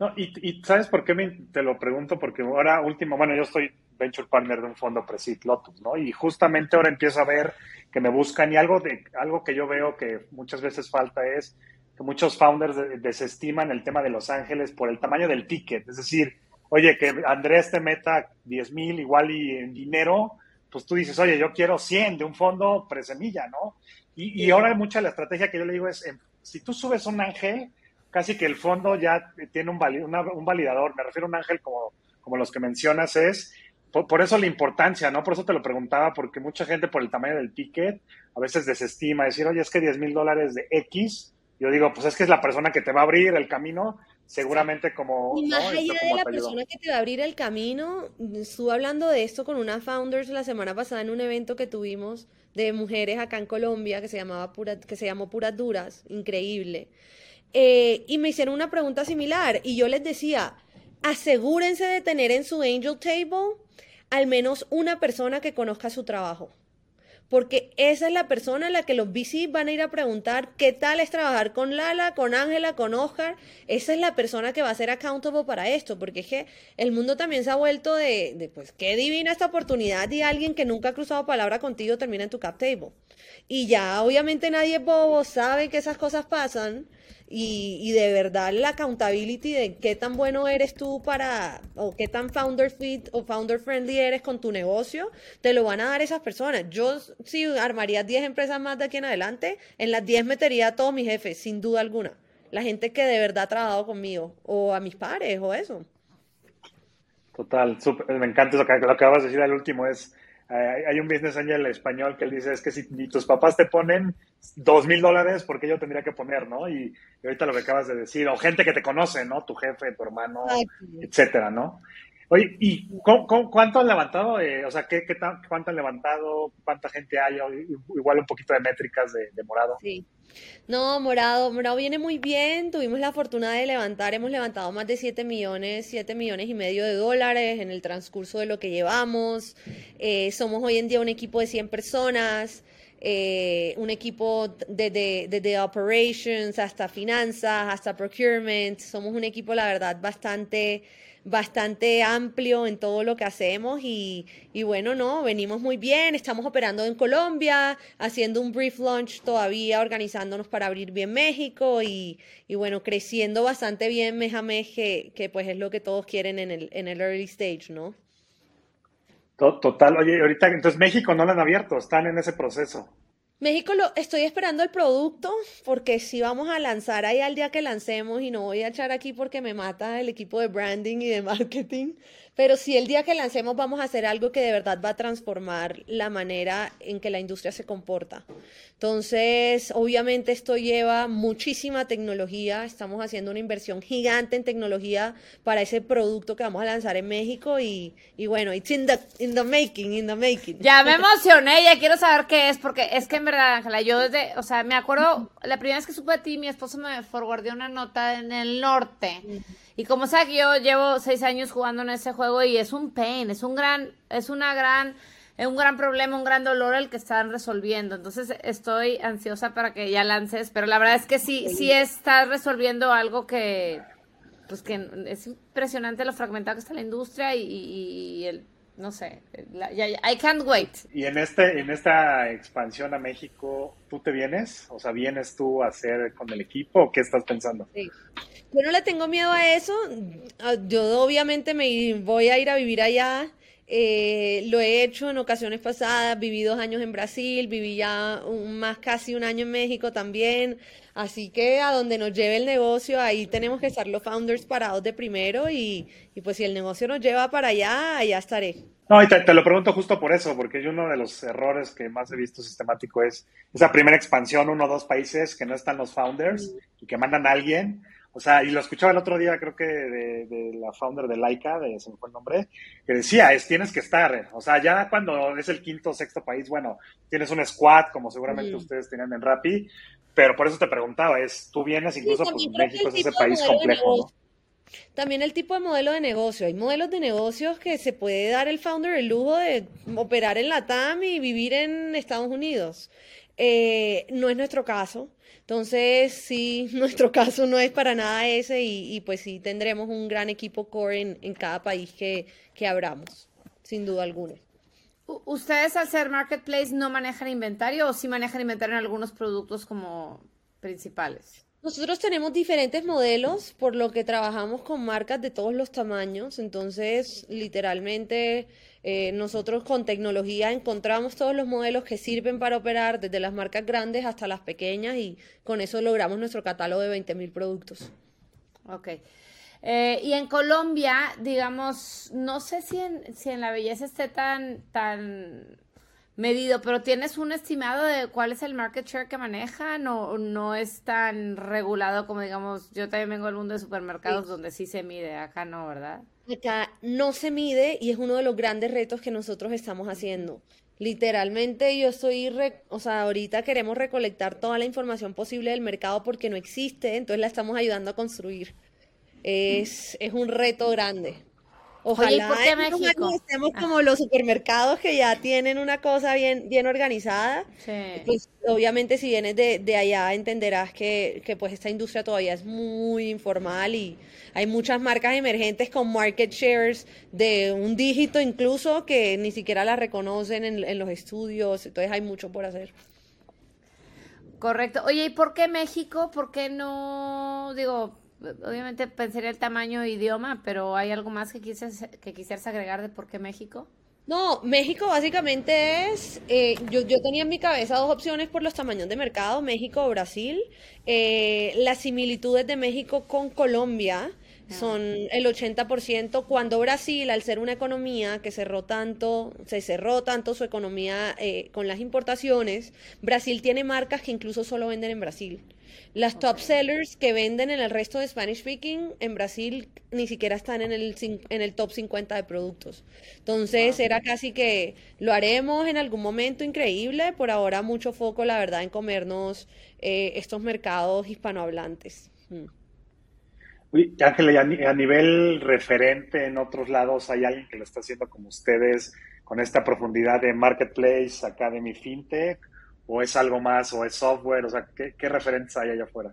S7: No, y, y, ¿sabes por qué me, te lo pregunto? Porque ahora último, bueno, yo estoy venture partner de un fondo Presid Lotus, ¿no? Y justamente ahora empiezo a ver que me buscan y algo, de, algo que yo veo que muchas veces falta es que muchos founders desestiman el tema de Los Ángeles por el tamaño del ticket. Es decir, oye, que Andrés te meta 10 mil igual y en dinero, pues tú dices, oye, yo quiero 100 de un fondo presemilla, ¿no? Y, y ahora mucha la estrategia que yo le digo es, si tú subes un ángel, casi que el fondo ya tiene un, valid, una, un validador, me refiero a un ángel como, como los que mencionas, es por, por, eso la importancia, ¿no? Por eso te lo preguntaba, porque mucha gente por el tamaño del ticket a veces desestima, decir, oye, es que 10 mil dólares de X, yo digo, pues es que es la persona que te va a abrir el camino, seguramente como...
S6: Y más ¿no? allá de la persona que te va a abrir el camino, estuve hablando de esto con una founders la semana pasada en un evento que tuvimos de mujeres acá en Colombia que se, llamaba Pura, que se llamó Puras Duras, increíble. Eh, y me hicieron una pregunta similar y yo les decía, asegúrense de tener en su angel table al menos una persona que conozca su trabajo. Porque esa es la persona a la que los VC van a ir a preguntar qué tal es trabajar con Lala, con Ángela, con Oscar. Esa es la persona que va a ser accountable para esto. Porque es que el mundo también se ha vuelto de, de pues, qué divina esta oportunidad y alguien que nunca ha cruzado palabra contigo termina en tu cap table. Y ya, obviamente nadie es bobo, sabe que esas cosas pasan. Y, de verdad la accountability de qué tan bueno eres tú para, o qué tan founder fit o founder friendly eres con tu negocio, te lo van a dar esas personas. Yo, si armaría 10 empresas más de aquí en adelante, en las 10 metería a todos mis jefes, sin duda alguna. La gente que de verdad ha trabajado conmigo, o a mis pares, o eso.
S7: Total, super, me encanta lo que, lo que acabas de decir al último, es hay un business angel español que él dice, es que si ni tus papás te ponen dos mil dólares, ¿por qué yo tendría que poner, no? Y, y, ahorita lo que acabas de decir, o gente que te conoce, ¿no? Tu jefe, tu hermano, Ay, etcétera, ¿no? Oye, ¿y cu cu cuánto han levantado? Eh, o sea, ¿qué, qué ¿cuánto han levantado? ¿Cuánta gente hay? Igual un poquito de métricas de, de Morado.
S6: Sí. No, Morado, Morado viene muy bien. Tuvimos la fortuna de levantar, hemos levantado más de 7 millones, 7 millones y medio de dólares en el transcurso de lo que llevamos. Eh, somos hoy en día un equipo de 100 personas. Eh, un equipo desde de, de operations hasta finanzas, hasta procurement. Somos un equipo, la verdad, bastante bastante amplio en todo lo que hacemos y, y, bueno, no, venimos muy bien, estamos operando en Colombia, haciendo un brief launch todavía, organizándonos para abrir bien México y, y bueno, creciendo bastante bien mes a mes, que, que, pues es lo que todos quieren en el, en el early stage, ¿no?
S7: Total, oye, ahorita entonces México no lo han abierto, están en ese proceso.
S6: México lo estoy esperando el producto porque si vamos a lanzar ahí al día que lancemos y no voy a echar aquí porque me mata el equipo de branding y de marketing, pero si el día que lancemos vamos a hacer algo que de verdad va a transformar la manera en que la industria se comporta. Entonces, obviamente esto lleva muchísima tecnología, estamos haciendo una inversión gigante en tecnología para ese producto que vamos a lanzar en México y, y bueno, it's in the, in the making, in the making.
S3: Ya me emocioné, ya quiero saber qué es, porque es que en verdad, Ángela, yo desde, o sea, me acuerdo, la primera vez que supe de ti, mi esposo me forwardó una nota en el norte. Y como sea que yo llevo seis años jugando en ese juego y es un pain, es un gran, es una gran, es un gran problema, un gran dolor el que están resolviendo. Entonces estoy ansiosa para que ya lances, pero la verdad es que sí, sí estás resolviendo algo que, pues que es impresionante lo fragmentado que está la industria y, y, y el no sé, la, ya, ya, I can't wait.
S7: Y en este, en esta expansión a México, ¿tú te vienes? O sea, ¿vienes tú a hacer con el equipo o qué estás pensando?
S6: Sí. Yo no le tengo miedo a eso. Yo obviamente me voy a ir a vivir allá. Eh, lo he hecho en ocasiones pasadas, viví dos años en Brasil, viví ya un- más casi un año en México también, así que a donde nos lleve el negocio, ahí tenemos que estar los founders parados de primero y, y pues si el negocio nos lleva para allá, allá estaré.
S7: No, y te, te lo pregunto justo por eso, porque yo uno de los errores que más he visto sistemático es esa primera expansión, uno o dos países que no están los founders y que mandan a alguien. O sea, y lo escuchaba el otro día, creo que de, de la founder de Laika, de, se me fue el nombre, que decía, es tienes que estar. O sea, ya cuando es el quinto o sexto país, bueno, tienes un squad, como seguramente
S6: Mm.
S7: ustedes tenían en Rappi, pero por eso te preguntaba, es, tú vienes incluso, pues
S6: creo que
S7: México es ese país complejo, ¿no?
S6: También el tipo de modelo de negocio. Hay modelos de negocios que se puede dar el founder el lujo de operar en la TAM y vivir en Estados Unidos. Eh, no es nuestro caso. Entonces, sí, nuestro caso no es para nada ese y, y pues sí tendremos un gran equipo core en, en cada país que, que abramos, sin duda alguna.
S3: ¿Ustedes al ser marketplace no manejan inventario o sí manejan inventario en algunos productos como principales?
S6: Nosotros tenemos diferentes modelos, por lo que trabajamos con marcas de todos los tamaños. Entonces, literalmente, eh, nosotros con tecnología encontramos todos los modelos que sirven para operar, desde las marcas grandes hasta las pequeñas, y con eso logramos nuestro catálogo de 20.000 productos.
S3: Ok. Eh, y en Colombia, digamos, no sé si en, si en la belleza esté tan, tan medido, pero ¿tienes un estimado de cuál es el market share que manejan o no es tan regulado como, digamos, yo también vengo del mundo de supermercados donde sí se mide, acá no, ¿verdad?
S6: Acá no se mide y es uno de los grandes retos que nosotros estamos haciendo. Literalmente yo estoy, re- o sea, ahorita queremos recolectar toda la información posible del mercado porque no existe, entonces la estamos ayudando a construir. Es, es un reto grande. Ojalá
S3: Oye, ¿y por qué México?
S6: estemos
S3: Ah.
S6: como los supermercados que ya tienen una cosa bien, bien organizada.
S3: Sí.
S6: Pues obviamente si vienes de, de allá entenderás que, que pues esta industria todavía es muy informal y hay muchas marcas emergentes con market shares de un dígito incluso que ni siquiera las reconocen en, en los estudios, entonces hay mucho por hacer.
S3: Correcto. Oye, ¿y por qué México? ¿Por qué no? Digo, obviamente pensaría el tamaño idioma, pero ¿hay algo más que quisieras, que quisieras agregar de por qué México?
S6: No, México básicamente es, eh, yo, yo tenía en mi cabeza dos opciones por los tamaños de mercado, México o Brasil. Eh, las similitudes de México con Colombia son el 80%, cuando Brasil, al ser una economía que cerró tanto, se cerró tanto su economía eh, con las importaciones, Brasil tiene marcas que incluso solo venden en Brasil. Las top sellers que venden en el resto de Spanish speaking en Brasil ni siquiera están en el, en el top 50 de productos. Entonces era casi que lo haremos en algún momento increíble. Por ahora mucho foco, la verdad, en comernos eh, estos mercados hispanohablantes. Mm.
S7: Ángela, a, ni- a nivel referente en otros lados, ¿hay alguien que lo está haciendo como ustedes con esta profundidad de Marketplace, Academy, FinTech? ¿O es algo más? ¿O es software? O sea, ¿qué, qué referentes hay allá afuera?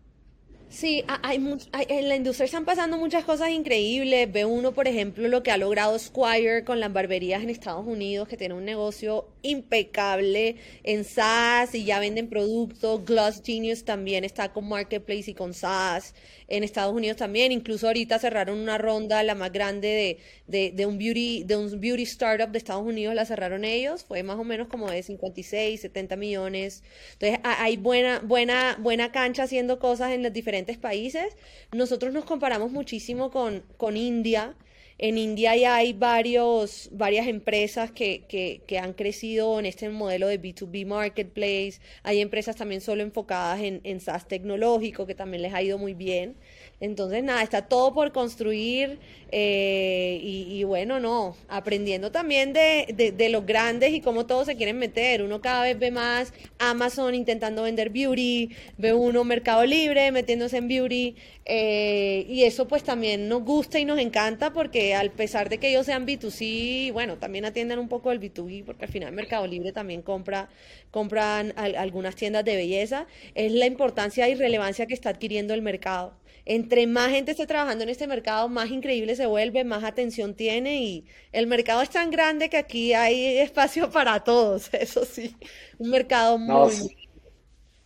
S6: Sí, ha- hay, hay- en la industria están pasando muchas cosas increíbles. Ve uno, por ejemplo, lo que ha logrado Squire con las barberías en Estados Unidos, que tiene un negocio impecable en SaaS y ya venden productos. Gloss Genius también está con Marketplace y con SaaS en Estados Unidos también. Incluso ahorita cerraron una ronda, la más grande de, de, de un beauty, de un beauty startup de Estados Unidos, la cerraron ellos. Fue más o menos como de 56, 70 millones. Entonces, ha- hay buena, buena, buena cancha haciendo cosas en los diferentes países. Nosotros nos comparamos muchísimo con, con India. En India ya hay varios, varias empresas que, que, que han crecido en este modelo de B2B Marketplace. Hay empresas también solo enfocadas en, en SaaS tecnológico que también les ha ido muy bien. Entonces, nada, está todo por construir eh, y, bueno, no, aprendiendo también de, de, de los grandes y cómo todos se quieren meter. Uno cada vez ve más Amazon intentando vender beauty, ve uno Mercado Libre metiéndose en beauty eh, y eso pues también nos gusta y nos encanta porque al pesar de que ellos sean B2C, bueno, también atienden un poco el B2B porque al final Mercado Libre también compra, compran al- algunas tiendas de belleza, es la importancia y relevancia que está adquiriendo el mercado. Entre más gente esté trabajando en este mercado, más increíble se vuelve, más atención tiene y el mercado es tan grande que aquí hay espacio para todos, eso sí, un mercado
S7: No,
S6: muy,
S7: sí,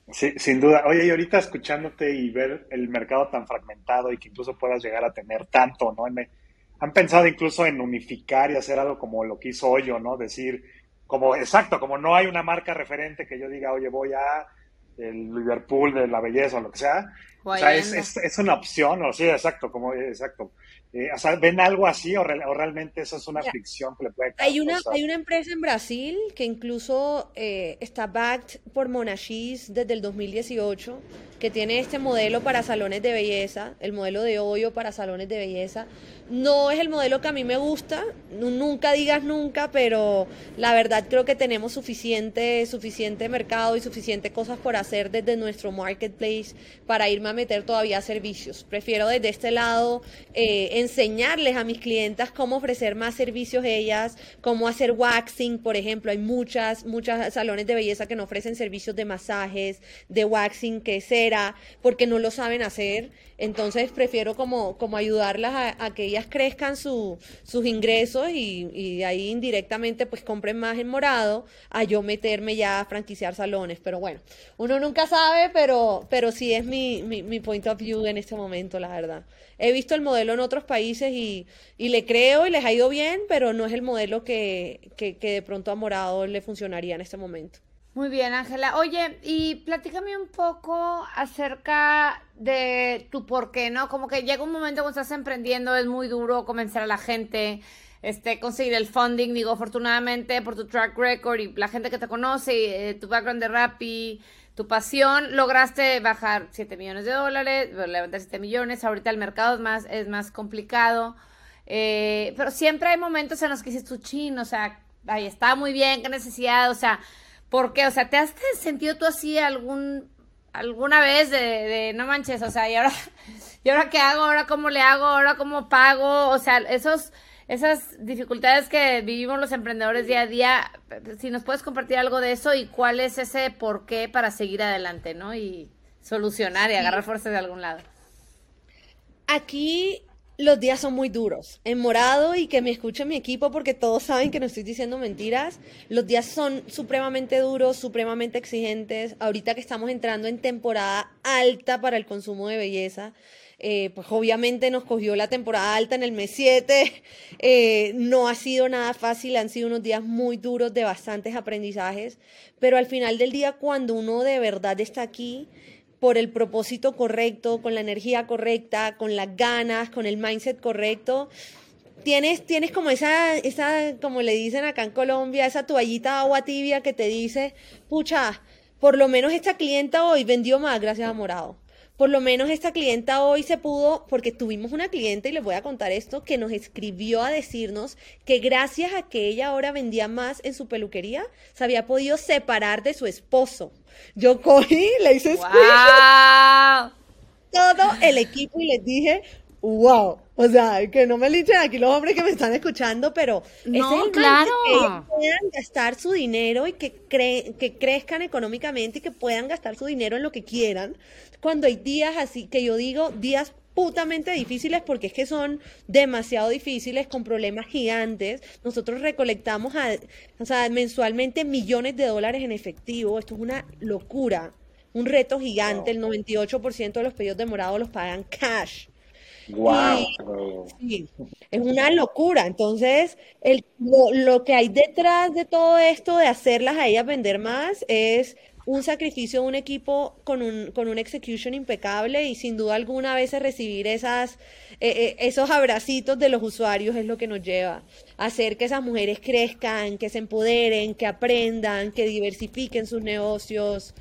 S7: sí, sin duda. Oye, y ahorita escuchándote y ver el mercado tan fragmentado y que incluso puedas llegar a tener tanto, ¿no? Han pensado incluso en unificar y hacer algo como lo que hizo Hoyo, ¿no? Decir, como, exacto, como no hay una marca referente que yo diga, oye, voy a el Liverpool de la belleza o lo que sea. O sea, es, es, es, una opción, o sí, exacto, como, exacto. Eh, o sea, ¿ven algo así o, re, o, realmente eso es una ficción que le puede
S6: hay una Hay una empresa en Brasil que incluso eh, está backed por Monashis desde el 2018, que tiene este modelo para salones de belleza, el modelo de hoyo para salones de belleza. No es el modelo que a mí me gusta, nunca digas nunca, pero la verdad creo que tenemos suficiente, suficiente mercado y suficiente cosas por hacer desde nuestro marketplace para irme a meter todavía servicios. Prefiero desde este lado eh, enseñarles a mis clientas cómo ofrecer más servicios ellas, cómo hacer waxing, por ejemplo. Hay muchas, muchas salones de belleza que no ofrecen servicios de masajes, de waxing, que cera, porque no lo saben hacer. Entonces prefiero como, como ayudarlas a, que ellas crezcan su, sus ingresos y, y, ahí indirectamente pues compren más en morado a yo meterme ya a franquiciar salones. Pero bueno, uno nunca sabe, pero, pero sí es mi, mi, mi point of view en este momento, la verdad. He visto el modelo en otros países y, y le creo y les ha ido bien, pero no es el modelo que, que, que de pronto a morado le funcionaría en este momento.
S3: Muy bien, Ángela. Oye, y platícame un poco acerca de tu por qué, ¿no? Como que llega un momento cuando estás emprendiendo, es muy duro convencer a la gente, este, conseguir el funding, digo, afortunadamente por tu track record y la gente que te conoce, eh, tu background de rap y tu pasión, lograste bajar 7 millones de dólares, levantar 7 millones, ahorita el mercado es más, es más complicado, eh, pero siempre hay momentos en los que dices tu chin, o sea, ahí está muy bien, qué necesidad, o sea... ¿Por qué? O sea, ¿te has sentido tú así algún alguna vez de, de, no manches, o sea, ¿y ahora, ¿y ahora qué hago? ¿Ahora cómo le hago? ¿Ahora cómo pago? O sea, esos, esas dificultades que vivimos los emprendedores día a día, si nos puedes compartir algo de eso y cuál es ese por qué para seguir adelante, ¿no? Y solucionar y agarrar fuerzas de algún lado.
S6: Aquí los días son muy duros. En morado y que me escuche mi equipo porque todos saben que no estoy diciendo mentiras. Los días son supremamente duros, supremamente exigentes. Ahorita que estamos entrando en temporada alta para el consumo de belleza. Eh, pues obviamente nos cogió la temporada alta en el mes 7. Eh, no ha sido nada fácil, han sido unos días muy duros de bastantes aprendizajes. Pero al final del día, cuando uno de verdad está aquí, por el propósito correcto, con la energía correcta, con las ganas, con el mindset correcto, tienes, tienes como esa, esa, como le dicen acá en Colombia, esa toallita de agua tibia que te dice, pucha, por lo menos esta clienta hoy vendió más gracias a Morado. Por lo menos esta clienta hoy se pudo, porque tuvimos una cliente, y les voy a contar esto, que nos escribió a decirnos que gracias a que ella ahora vendía más en su peluquería, se había podido separar de su esposo. Yo cogí, le hice
S3: wow.
S6: todo el equipo y les dije, wow. O sea, que no me linchen aquí los hombres que me están escuchando, pero
S3: no,
S6: es el
S3: claro.
S6: que ellos puedan gastar su dinero y que, cre que crezcan económicamente y que puedan gastar su dinero en lo que quieran. Cuando hay días así, que yo digo, días putamente difíciles porque es que son demasiado difíciles con problemas gigantes. Nosotros recolectamos a, o sea, mensualmente millones de dólares en efectivo. Esto es una locura, un reto gigante. El 98% de los pedidos de morado los pagan cash.
S7: Wow.
S6: Y, sí, es una locura. Entonces, el, lo, lo, que hay detrás de todo esto de hacerlas a ellas vender más es un sacrificio de un equipo con un, con un execution impecable y sin duda alguna a veces recibir esas, eh, eh, esos abracitos de los usuarios es lo que nos lleva a hacer que esas mujeres crezcan, que se empoderen, que aprendan, que diversifiquen sus negocios.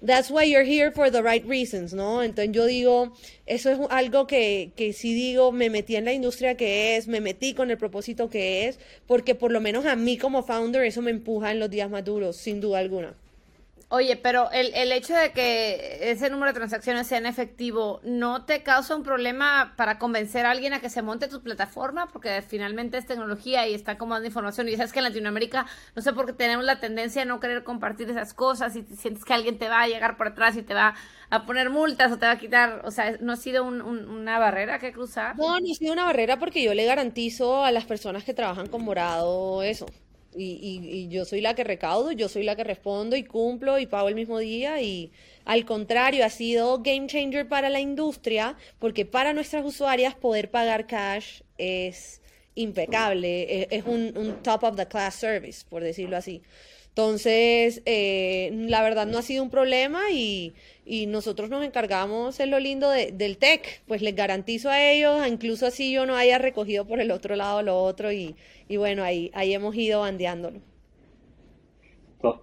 S6: That's why you're here for the right reasons, ¿no? Entonces yo digo, eso es algo que, que sí digo, me metí en la industria que es, me metí con el propósito que es, porque por lo menos a mí como founder eso me empuja en los días más duros, sin duda alguna.
S3: Oye, pero el, el hecho de que ese número de transacciones sea en efectivo, ¿no te causa un problema para convencer a alguien a que se monte tu plataforma? Porque finalmente es tecnología y está como dando información. Y sabes que en Latinoamérica, no sé por qué tenemos la tendencia a no querer compartir esas cosas y sientes que alguien te va a llegar por atrás y te va a poner multas o te va a quitar. O sea, ¿no ha sido un, un, una barrera que cruzar?
S6: No, no ha sido una barrera porque yo le garantizo a las personas que trabajan con Morado eso Y, y, yo soy la que recaudo, yo soy la que respondo y cumplo y pago el mismo día y al contrario, ha sido game changer para la industria porque para nuestras usuarias poder pagar cash es impecable, es, un, un top of the class service, por decirlo así. Entonces, eh, la verdad no ha sido un problema y, y nosotros nos encargamos, es lo lindo del tech, pues les garantizo a ellos, incluso así yo no haya recogido por el otro lado lo otro y, y bueno, ahí, ahí hemos ido bandeándolo.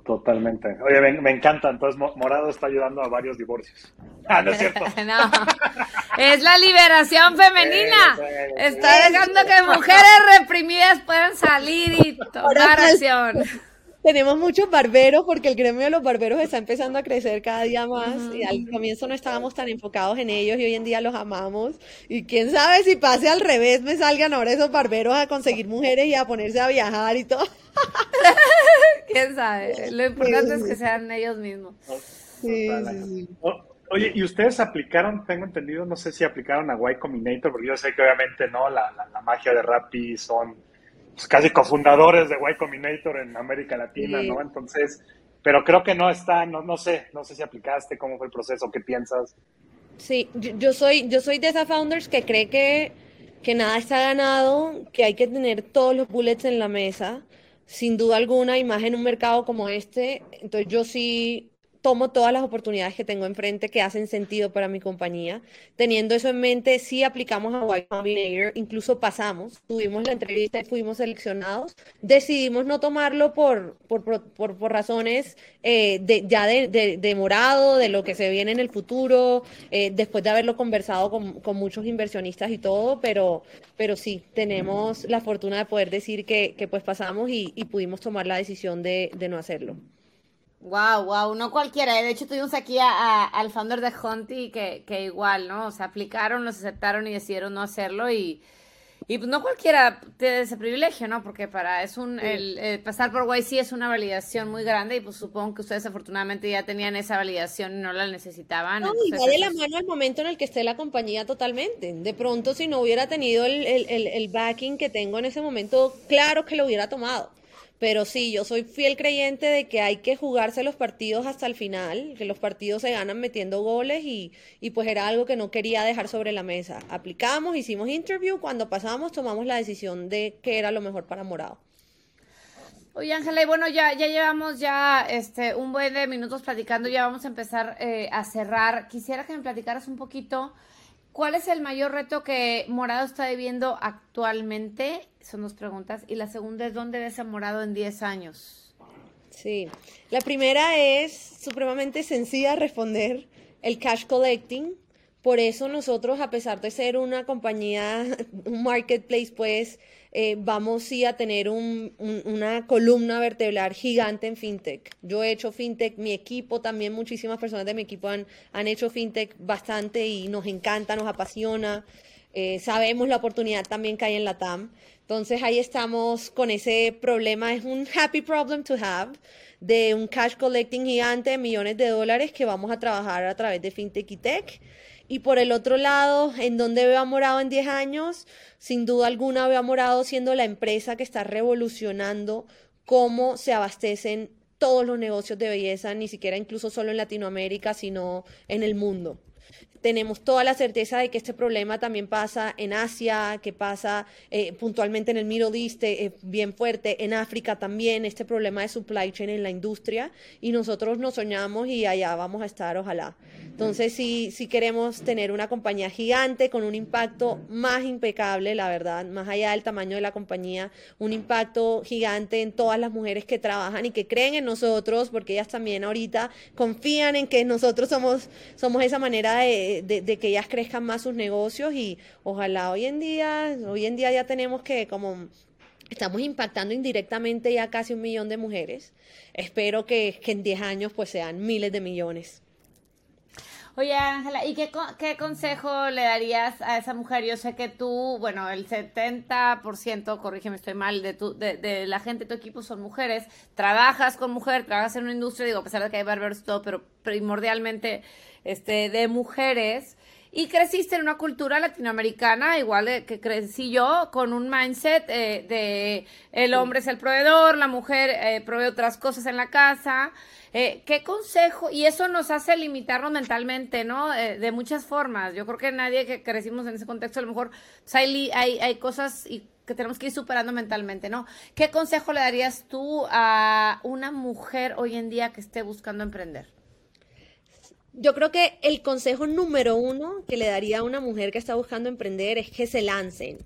S7: Totalmente. Oye, me, encanta. Entonces, Morado está ayudando a varios divorcios. Ah, no es cierto. no.
S3: Es la liberación femenina. Está dejando que mujeres reprimidas puedan salir y tomar acción
S6: tenemos muchos barberos porque el gremio de los barberos está empezando a crecer cada día más y al comienzo no estábamos tan enfocados en ellos y hoy en día los amamos. Y quién sabe si pase al revés me salgan ahora esos barberos a conseguir mujeres y a ponerse a viajar y todo.
S3: quién sabe, lo importante es que sean ellos mismos.
S6: Sí, sí,
S7: Oye, ¿y ustedes aplicaron, tengo entendido, no sé si aplicaron a Y Combinator, porque yo sé que obviamente no, la, la magia de Rappi son pues, casi cofundadores de Y Combinator en América Latina, ¿no? Entonces, pero creo que no está, no, no sé, no sé si aplicaste, cómo fue el proceso, qué piensas.
S6: Sí, yo, soy, yo soy de esas founders que cree que, que nada está ganado, que hay que tener todos los bullets en la mesa, sin duda alguna, y más en un mercado como este. Entonces yo sí tomo todas las oportunidades que tengo enfrente que hacen sentido para mi compañía. Teniendo eso en mente, sí aplicamos a Y Combinator, incluso pasamos, tuvimos la entrevista y fuimos seleccionados. Decidimos no tomarlo por, por, por, por razones eh, ya de, de, de, morado, de lo que se viene en el futuro, eh, después de haberlo conversado con, con, muchos inversionistas y todo, pero, pero sí, tenemos la fortuna de poder decir que, que pues pasamos y, y pudimos tomar la decisión de, de no hacerlo.
S3: Wow, wow, no cualquiera. ¿eh? De hecho, tuvimos aquí a, al founder de Hunty que, que igual, ¿no? O sea, aplicaron, los aceptaron y decidieron no hacerlo y, y pues no cualquiera tiene ese privilegio, ¿no? Porque para es un el, pasar por YC es una validación muy grande y pues supongo que ustedes afortunadamente ya tenían esa validación y no la necesitaban.
S6: No, y va de la mano el momento en el que esté la compañía totalmente. De pronto, si no hubiera tenido el, el, el backing que tengo en ese momento, claro que lo hubiera tomado. Pero sí, yo soy fiel creyente de que hay que jugarse los partidos hasta el final, que los partidos se ganan metiendo goles y, y pues era algo que no quería dejar sobre la mesa. Aplicamos, hicimos interview, cuando pasamos tomamos la decisión de qué era lo mejor para Morado.
S3: Oye, Ángela, y bueno, ya, ya llevamos ya este, un buen de minutos platicando, ya vamos a empezar eh, a cerrar. Quisiera que me platicaras un poquito ¿Cuál es el mayor reto que Morado está viviendo actualmente? Son dos preguntas. Y la segunda es, ¿dónde ves a Morado en 10 años?
S6: Sí, la primera es supremamente sencilla de responder, el cash collecting. Por eso nosotros, a pesar de ser una compañía, un marketplace, pues eh, vamos sí a tener una columna vertebral gigante en fintech. Yo he hecho fintech, mi equipo también, muchísimas personas de mi equipo han, han hecho fintech bastante y nos encanta, nos apasiona. Eh, sabemos la oportunidad también que hay en la TAM. Entonces ahí estamos con ese problema, es un happy problem to have de un cash collecting gigante de millones de dólares que vamos a trabajar a través de fintech y tech. Y por el otro lado, ¿en dónde veo a Morado en 10 años? Sin duda alguna veo a Morado siendo la empresa que está revolucionando cómo se abastecen todos los negocios de belleza, ni siquiera incluso solo en Latinoamérica, sino en el mundo tenemos toda la certeza de que este problema también pasa en Asia, que pasa eh, puntualmente en el Middle East, eh, bien fuerte, en África también, este problema de supply chain en la industria, y nosotros nos soñamos y allá vamos a estar, ojalá. Entonces, si, si queremos tener una compañía gigante con un impacto más impecable, la verdad, más allá del tamaño de la compañía, un impacto gigante en todas las mujeres que trabajan y que creen en nosotros, porque ellas también ahorita confían en que nosotros somos, somos esa manera de, de, que ellas crezcan más sus negocios y ojalá hoy en día, hoy en día ya tenemos que como Estamos impactando indirectamente ya casi un millón de mujeres. Espero que, en 10 años pues sean miles de millones.
S3: Oye, Ángela, ¿y qué, qué consejo le darías a esa mujer? Yo sé que tú, bueno, el 70%, corrígeme, estoy mal, de, tu, de, de la gente de tu equipo son mujeres. Trabajas con mujer, trabajas en una industria, digo, a pesar de que hay barberos y todo, pero primordialmente este, de mujeres. y creciste en una cultura latinoamericana, igual que crecí yo, con un mindset eh, de el hombre es el proveedor, la mujer eh, provee otras cosas en la casa. Eh, ¿Qué consejo? Y eso nos hace limitarnos mentalmente, ¿no? de muchas formas. Yo creo que nadie que crecimos en ese contexto, a lo mejor pues, hay, hay, hay cosas y que tenemos que ir superando mentalmente, ¿no? ¿Qué consejo le darías tú a una mujer hoy en día que esté buscando emprender?
S6: Yo creo que el consejo número uno que le daría a una mujer que está buscando emprender es que se lancen,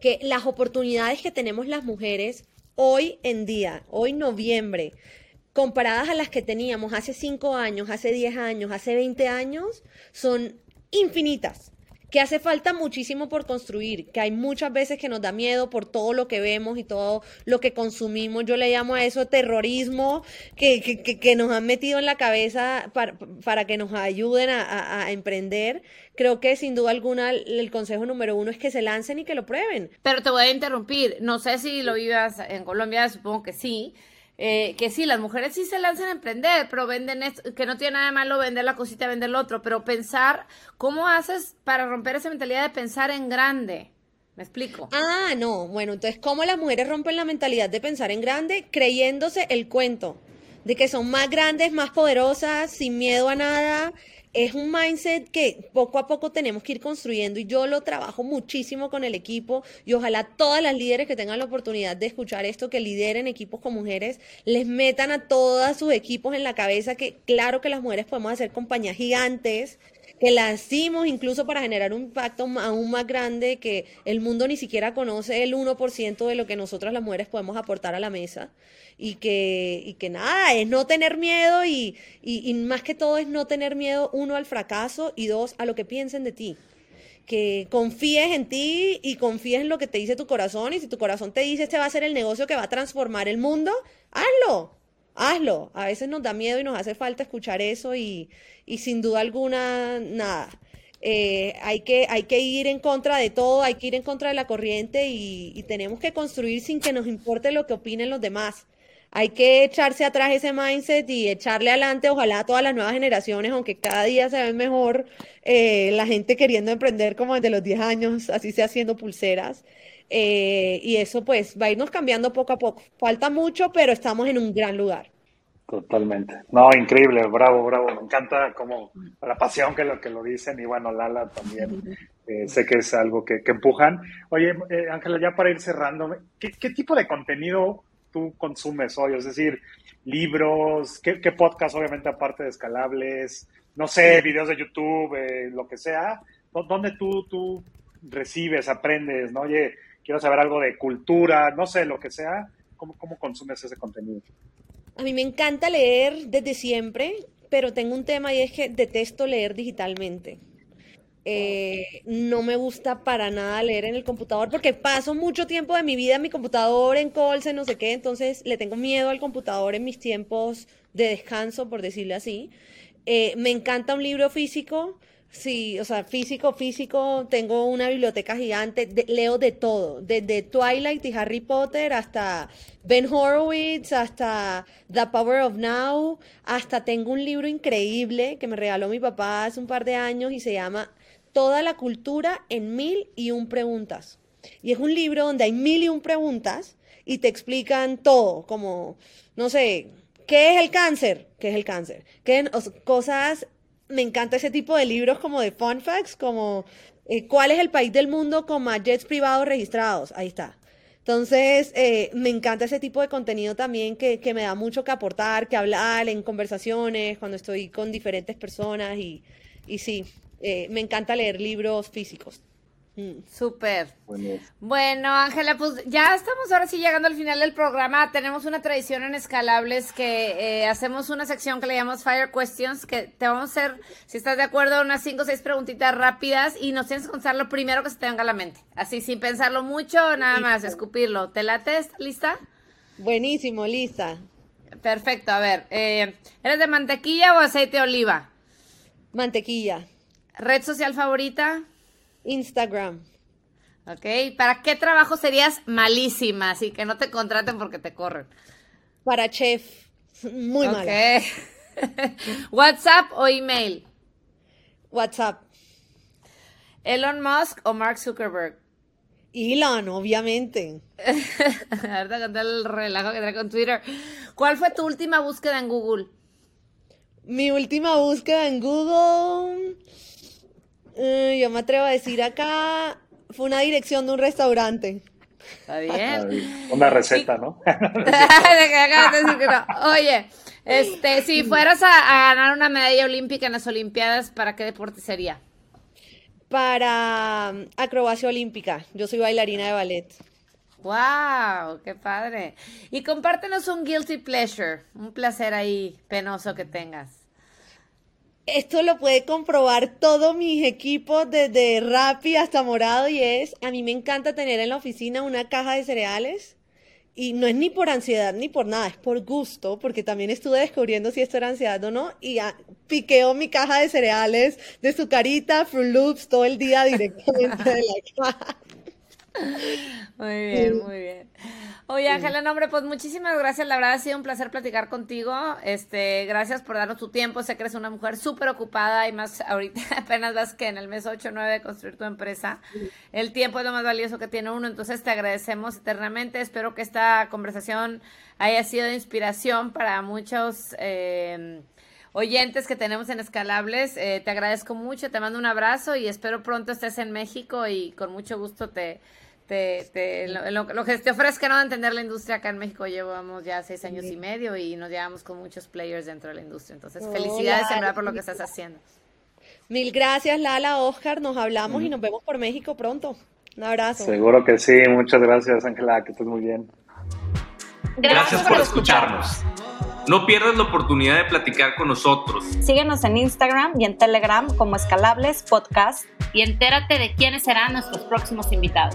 S6: que las oportunidades que tenemos las mujeres hoy en día, hoy noviembre, comparadas a las que teníamos hace cinco años, hace 10 años, hace 20 años, son infinitas que hace falta muchísimo por construir, que hay muchas veces que nos da miedo por todo lo que vemos y todo lo que consumimos. Yo le llamo a eso terrorismo que, que, nos han metido en la cabeza para, para que nos ayuden a, a, emprender. Creo que sin duda alguna el consejo número uno es que se lancen y que lo prueben.
S3: Pero te voy a interrumpir. No sé si lo vivas en Colombia, supongo que sí. Eh, que sí, las mujeres sí se lanzan a emprender, pero venden esto, que no tiene nada de malo vender la cosita, vender lo otro, pero pensar, ¿cómo haces para romper esa mentalidad de pensar en grande? ¿Me explico?
S6: Ah, no, bueno, entonces, ¿cómo las mujeres rompen la mentalidad de pensar en grande? Creyéndose el cuento de que son más grandes, más poderosas, sin miedo a nada, es un mindset que poco a poco tenemos que ir construyendo y yo lo trabajo muchísimo con el equipo y ojalá todas las líderes que tengan la oportunidad de escuchar esto, que lideren equipos con mujeres, les metan a todos sus equipos en la cabeza que claro que las mujeres podemos hacer compañías gigantes, que la hicimos incluso para generar un impacto aún más grande que el mundo ni siquiera conoce el 1% de lo que nosotras las mujeres podemos aportar a la mesa y que, y que nada, es no tener miedo y, y, más que todo es no tener miedo, uno, al fracaso y dos, a lo que piensen de ti que confíes en ti y confíes en lo que te dice tu corazón. Y si tu corazón te dice este va a ser el negocio que va a transformar el mundo, hazlo hazlo. A veces nos da miedo y nos hace falta escuchar eso y, y sin duda alguna, nada. Eh, hay, que, hay que ir en contra de todo, hay que ir en contra de la corriente y, y, tenemos que construir sin que nos importe lo que opinen los demás. Hay que echarse atrás ese mindset y echarle adelante, ojalá a todas las nuevas generaciones, aunque cada día se ve mejor eh, la gente queriendo emprender como desde los 10 años, así sea haciendo pulseras. Eh, y eso pues va a irnos cambiando poco a poco. Falta mucho, pero estamos en un gran lugar.
S7: Totalmente. No, increíble, bravo, bravo. Me encanta como la pasión que lo que lo dicen y bueno, Lala también. Eh, sé que es algo que, empujan. Oye, eh, Ángela, ya para ir cerrando, ¿qué, tipo de contenido tú consumes hoy? Es decir, libros, ¿qué, qué podcast, obviamente, aparte de escalables? No sé, videos de YouTube, lo que sea. ¿Dónde tú, tú recibes, aprendes? ¿no? Oye, quiero saber algo de cultura, no sé, lo que sea, ¿cómo, consumes ese contenido?
S6: A mí me encanta leer desde siempre, pero tengo un tema y es que detesto leer digitalmente. Eh, no me gusta para nada leer en el computador porque paso mucho tiempo de mi vida en mi computador, en calls, en no sé qué, entonces le tengo miedo al computador en mis tiempos de descanso, por decirlo así. Eh, me encanta un libro físico, Sí, o sea, físico, físico, tengo una biblioteca gigante, leo de todo, desde Twilight y Harry Potter hasta Ben Horowitz, hasta The Power of Now, hasta tengo un libro increíble que me regaló mi papá hace un par de años y se llama Toda la cultura en mil y un preguntas. Y es un libro donde hay mil y un preguntas y te explican todo, como, no sé, ¿qué es el cáncer? ¿Qué es el cáncer? ¿Qué, cosas me encanta ese tipo de libros como de fun facts, como eh, cuál es el país del mundo con más jets privados registrados. Ahí está. Entonces, eh, me encanta ese tipo de contenido también que, que, me da mucho que aportar, que hablar en conversaciones, cuando estoy con diferentes personas y, y sí, eh, me encanta leer libros físicos.
S3: Súper. Bueno, Ángela, pues ya estamos ahora sí llegando al final del programa. Tenemos una tradición en Escalables que eh, hacemos una sección que le llamamos Fire Questions, que te vamos a hacer, si estás de acuerdo, unas cinco o seis preguntitas rápidas y nos tienes que contestar lo primero que se te venga a la mente. Así, sin pensarlo mucho, nada más, escupirlo. ¿Te lates? ¿Lista?
S6: Buenísimo, lista.
S3: Perfecto, a ver, eh, ¿eres de mantequilla o aceite de oliva?
S6: Mantequilla.
S3: ¿Red social favorita?
S6: Instagram.
S3: Ok, ¿para qué trabajo serías malísima? Así que no te contraten porque te corren.
S6: Para chef, muy okay.
S3: ¿WhatsApp o email?
S6: WhatsApp.
S3: ¿Elon Musk o Mark Zuckerberg?
S6: Elon, obviamente.
S3: Ahorita contar el relajo que trae con Twitter. ¿Cuál fue tu última búsqueda en Google?
S6: Mi última búsqueda en Google, eh, yo me atrevo a decir acá, fue una dirección de un restaurante.
S3: Está bien.
S7: Una receta, ¿no?
S3: Oye, este, si fueras a, a ganar una medalla olímpica en las Olimpiadas, ¿para qué deporte sería?
S6: Para um, acrobacia olímpica. Yo soy bailarina de ballet.
S3: ¡Wow! ¡Qué padre! Y compártenos un guilty pleasure, un placer ahí penoso que tengas.
S6: Esto lo puede comprobar todos mis equipos, desde Rappi hasta Morado, y es, a mí me encanta tener en la oficina una caja de cereales. Y no es ni por ansiedad ni por nada, es por gusto, porque también estuve descubriendo si esto era ansiedad o no, y ah, piqueo mi caja de cereales de sucarita, Fruit Loops, todo el día directamente de la caja.
S3: Muy bien, muy bien. Oye, Ángela, no, hombre, pues muchísimas gracias. La verdad ha sido un placer platicar contigo. Este, gracias por darnos tu tiempo. Sé que eres una mujer súper ocupada y más ahorita apenas vas que en el mes 8 o 9 de construir tu empresa. El tiempo es lo más valioso que tiene uno, entonces te agradecemos eternamente. Espero que esta conversación haya sido de inspiración para muchos eh, oyentes que tenemos en Escalables. Eh, te agradezco mucho, te mando un abrazo y espero pronto estés en México y con mucho gusto te te, te, lo, lo, que te ofrezca no entender la industria acá en México llevamos ya seis años y medio y nos llevamos con muchos players dentro de la industria. Entonces, felicidades en verdad por lo que estás haciendo.
S6: Mil gracias, Lala, Oscar. Nos hablamos y nos vemos por México pronto. Un abrazo.
S7: Seguro que sí. Muchas gracias, Ángela. Que estés muy bien.
S8: Gracias, por escucharnos. No pierdas la oportunidad de platicar con nosotros.
S1: Síguenos en Instagram y en Telegram como Escalables Podcast
S5: y entérate de quiénes serán nuestros próximos invitados.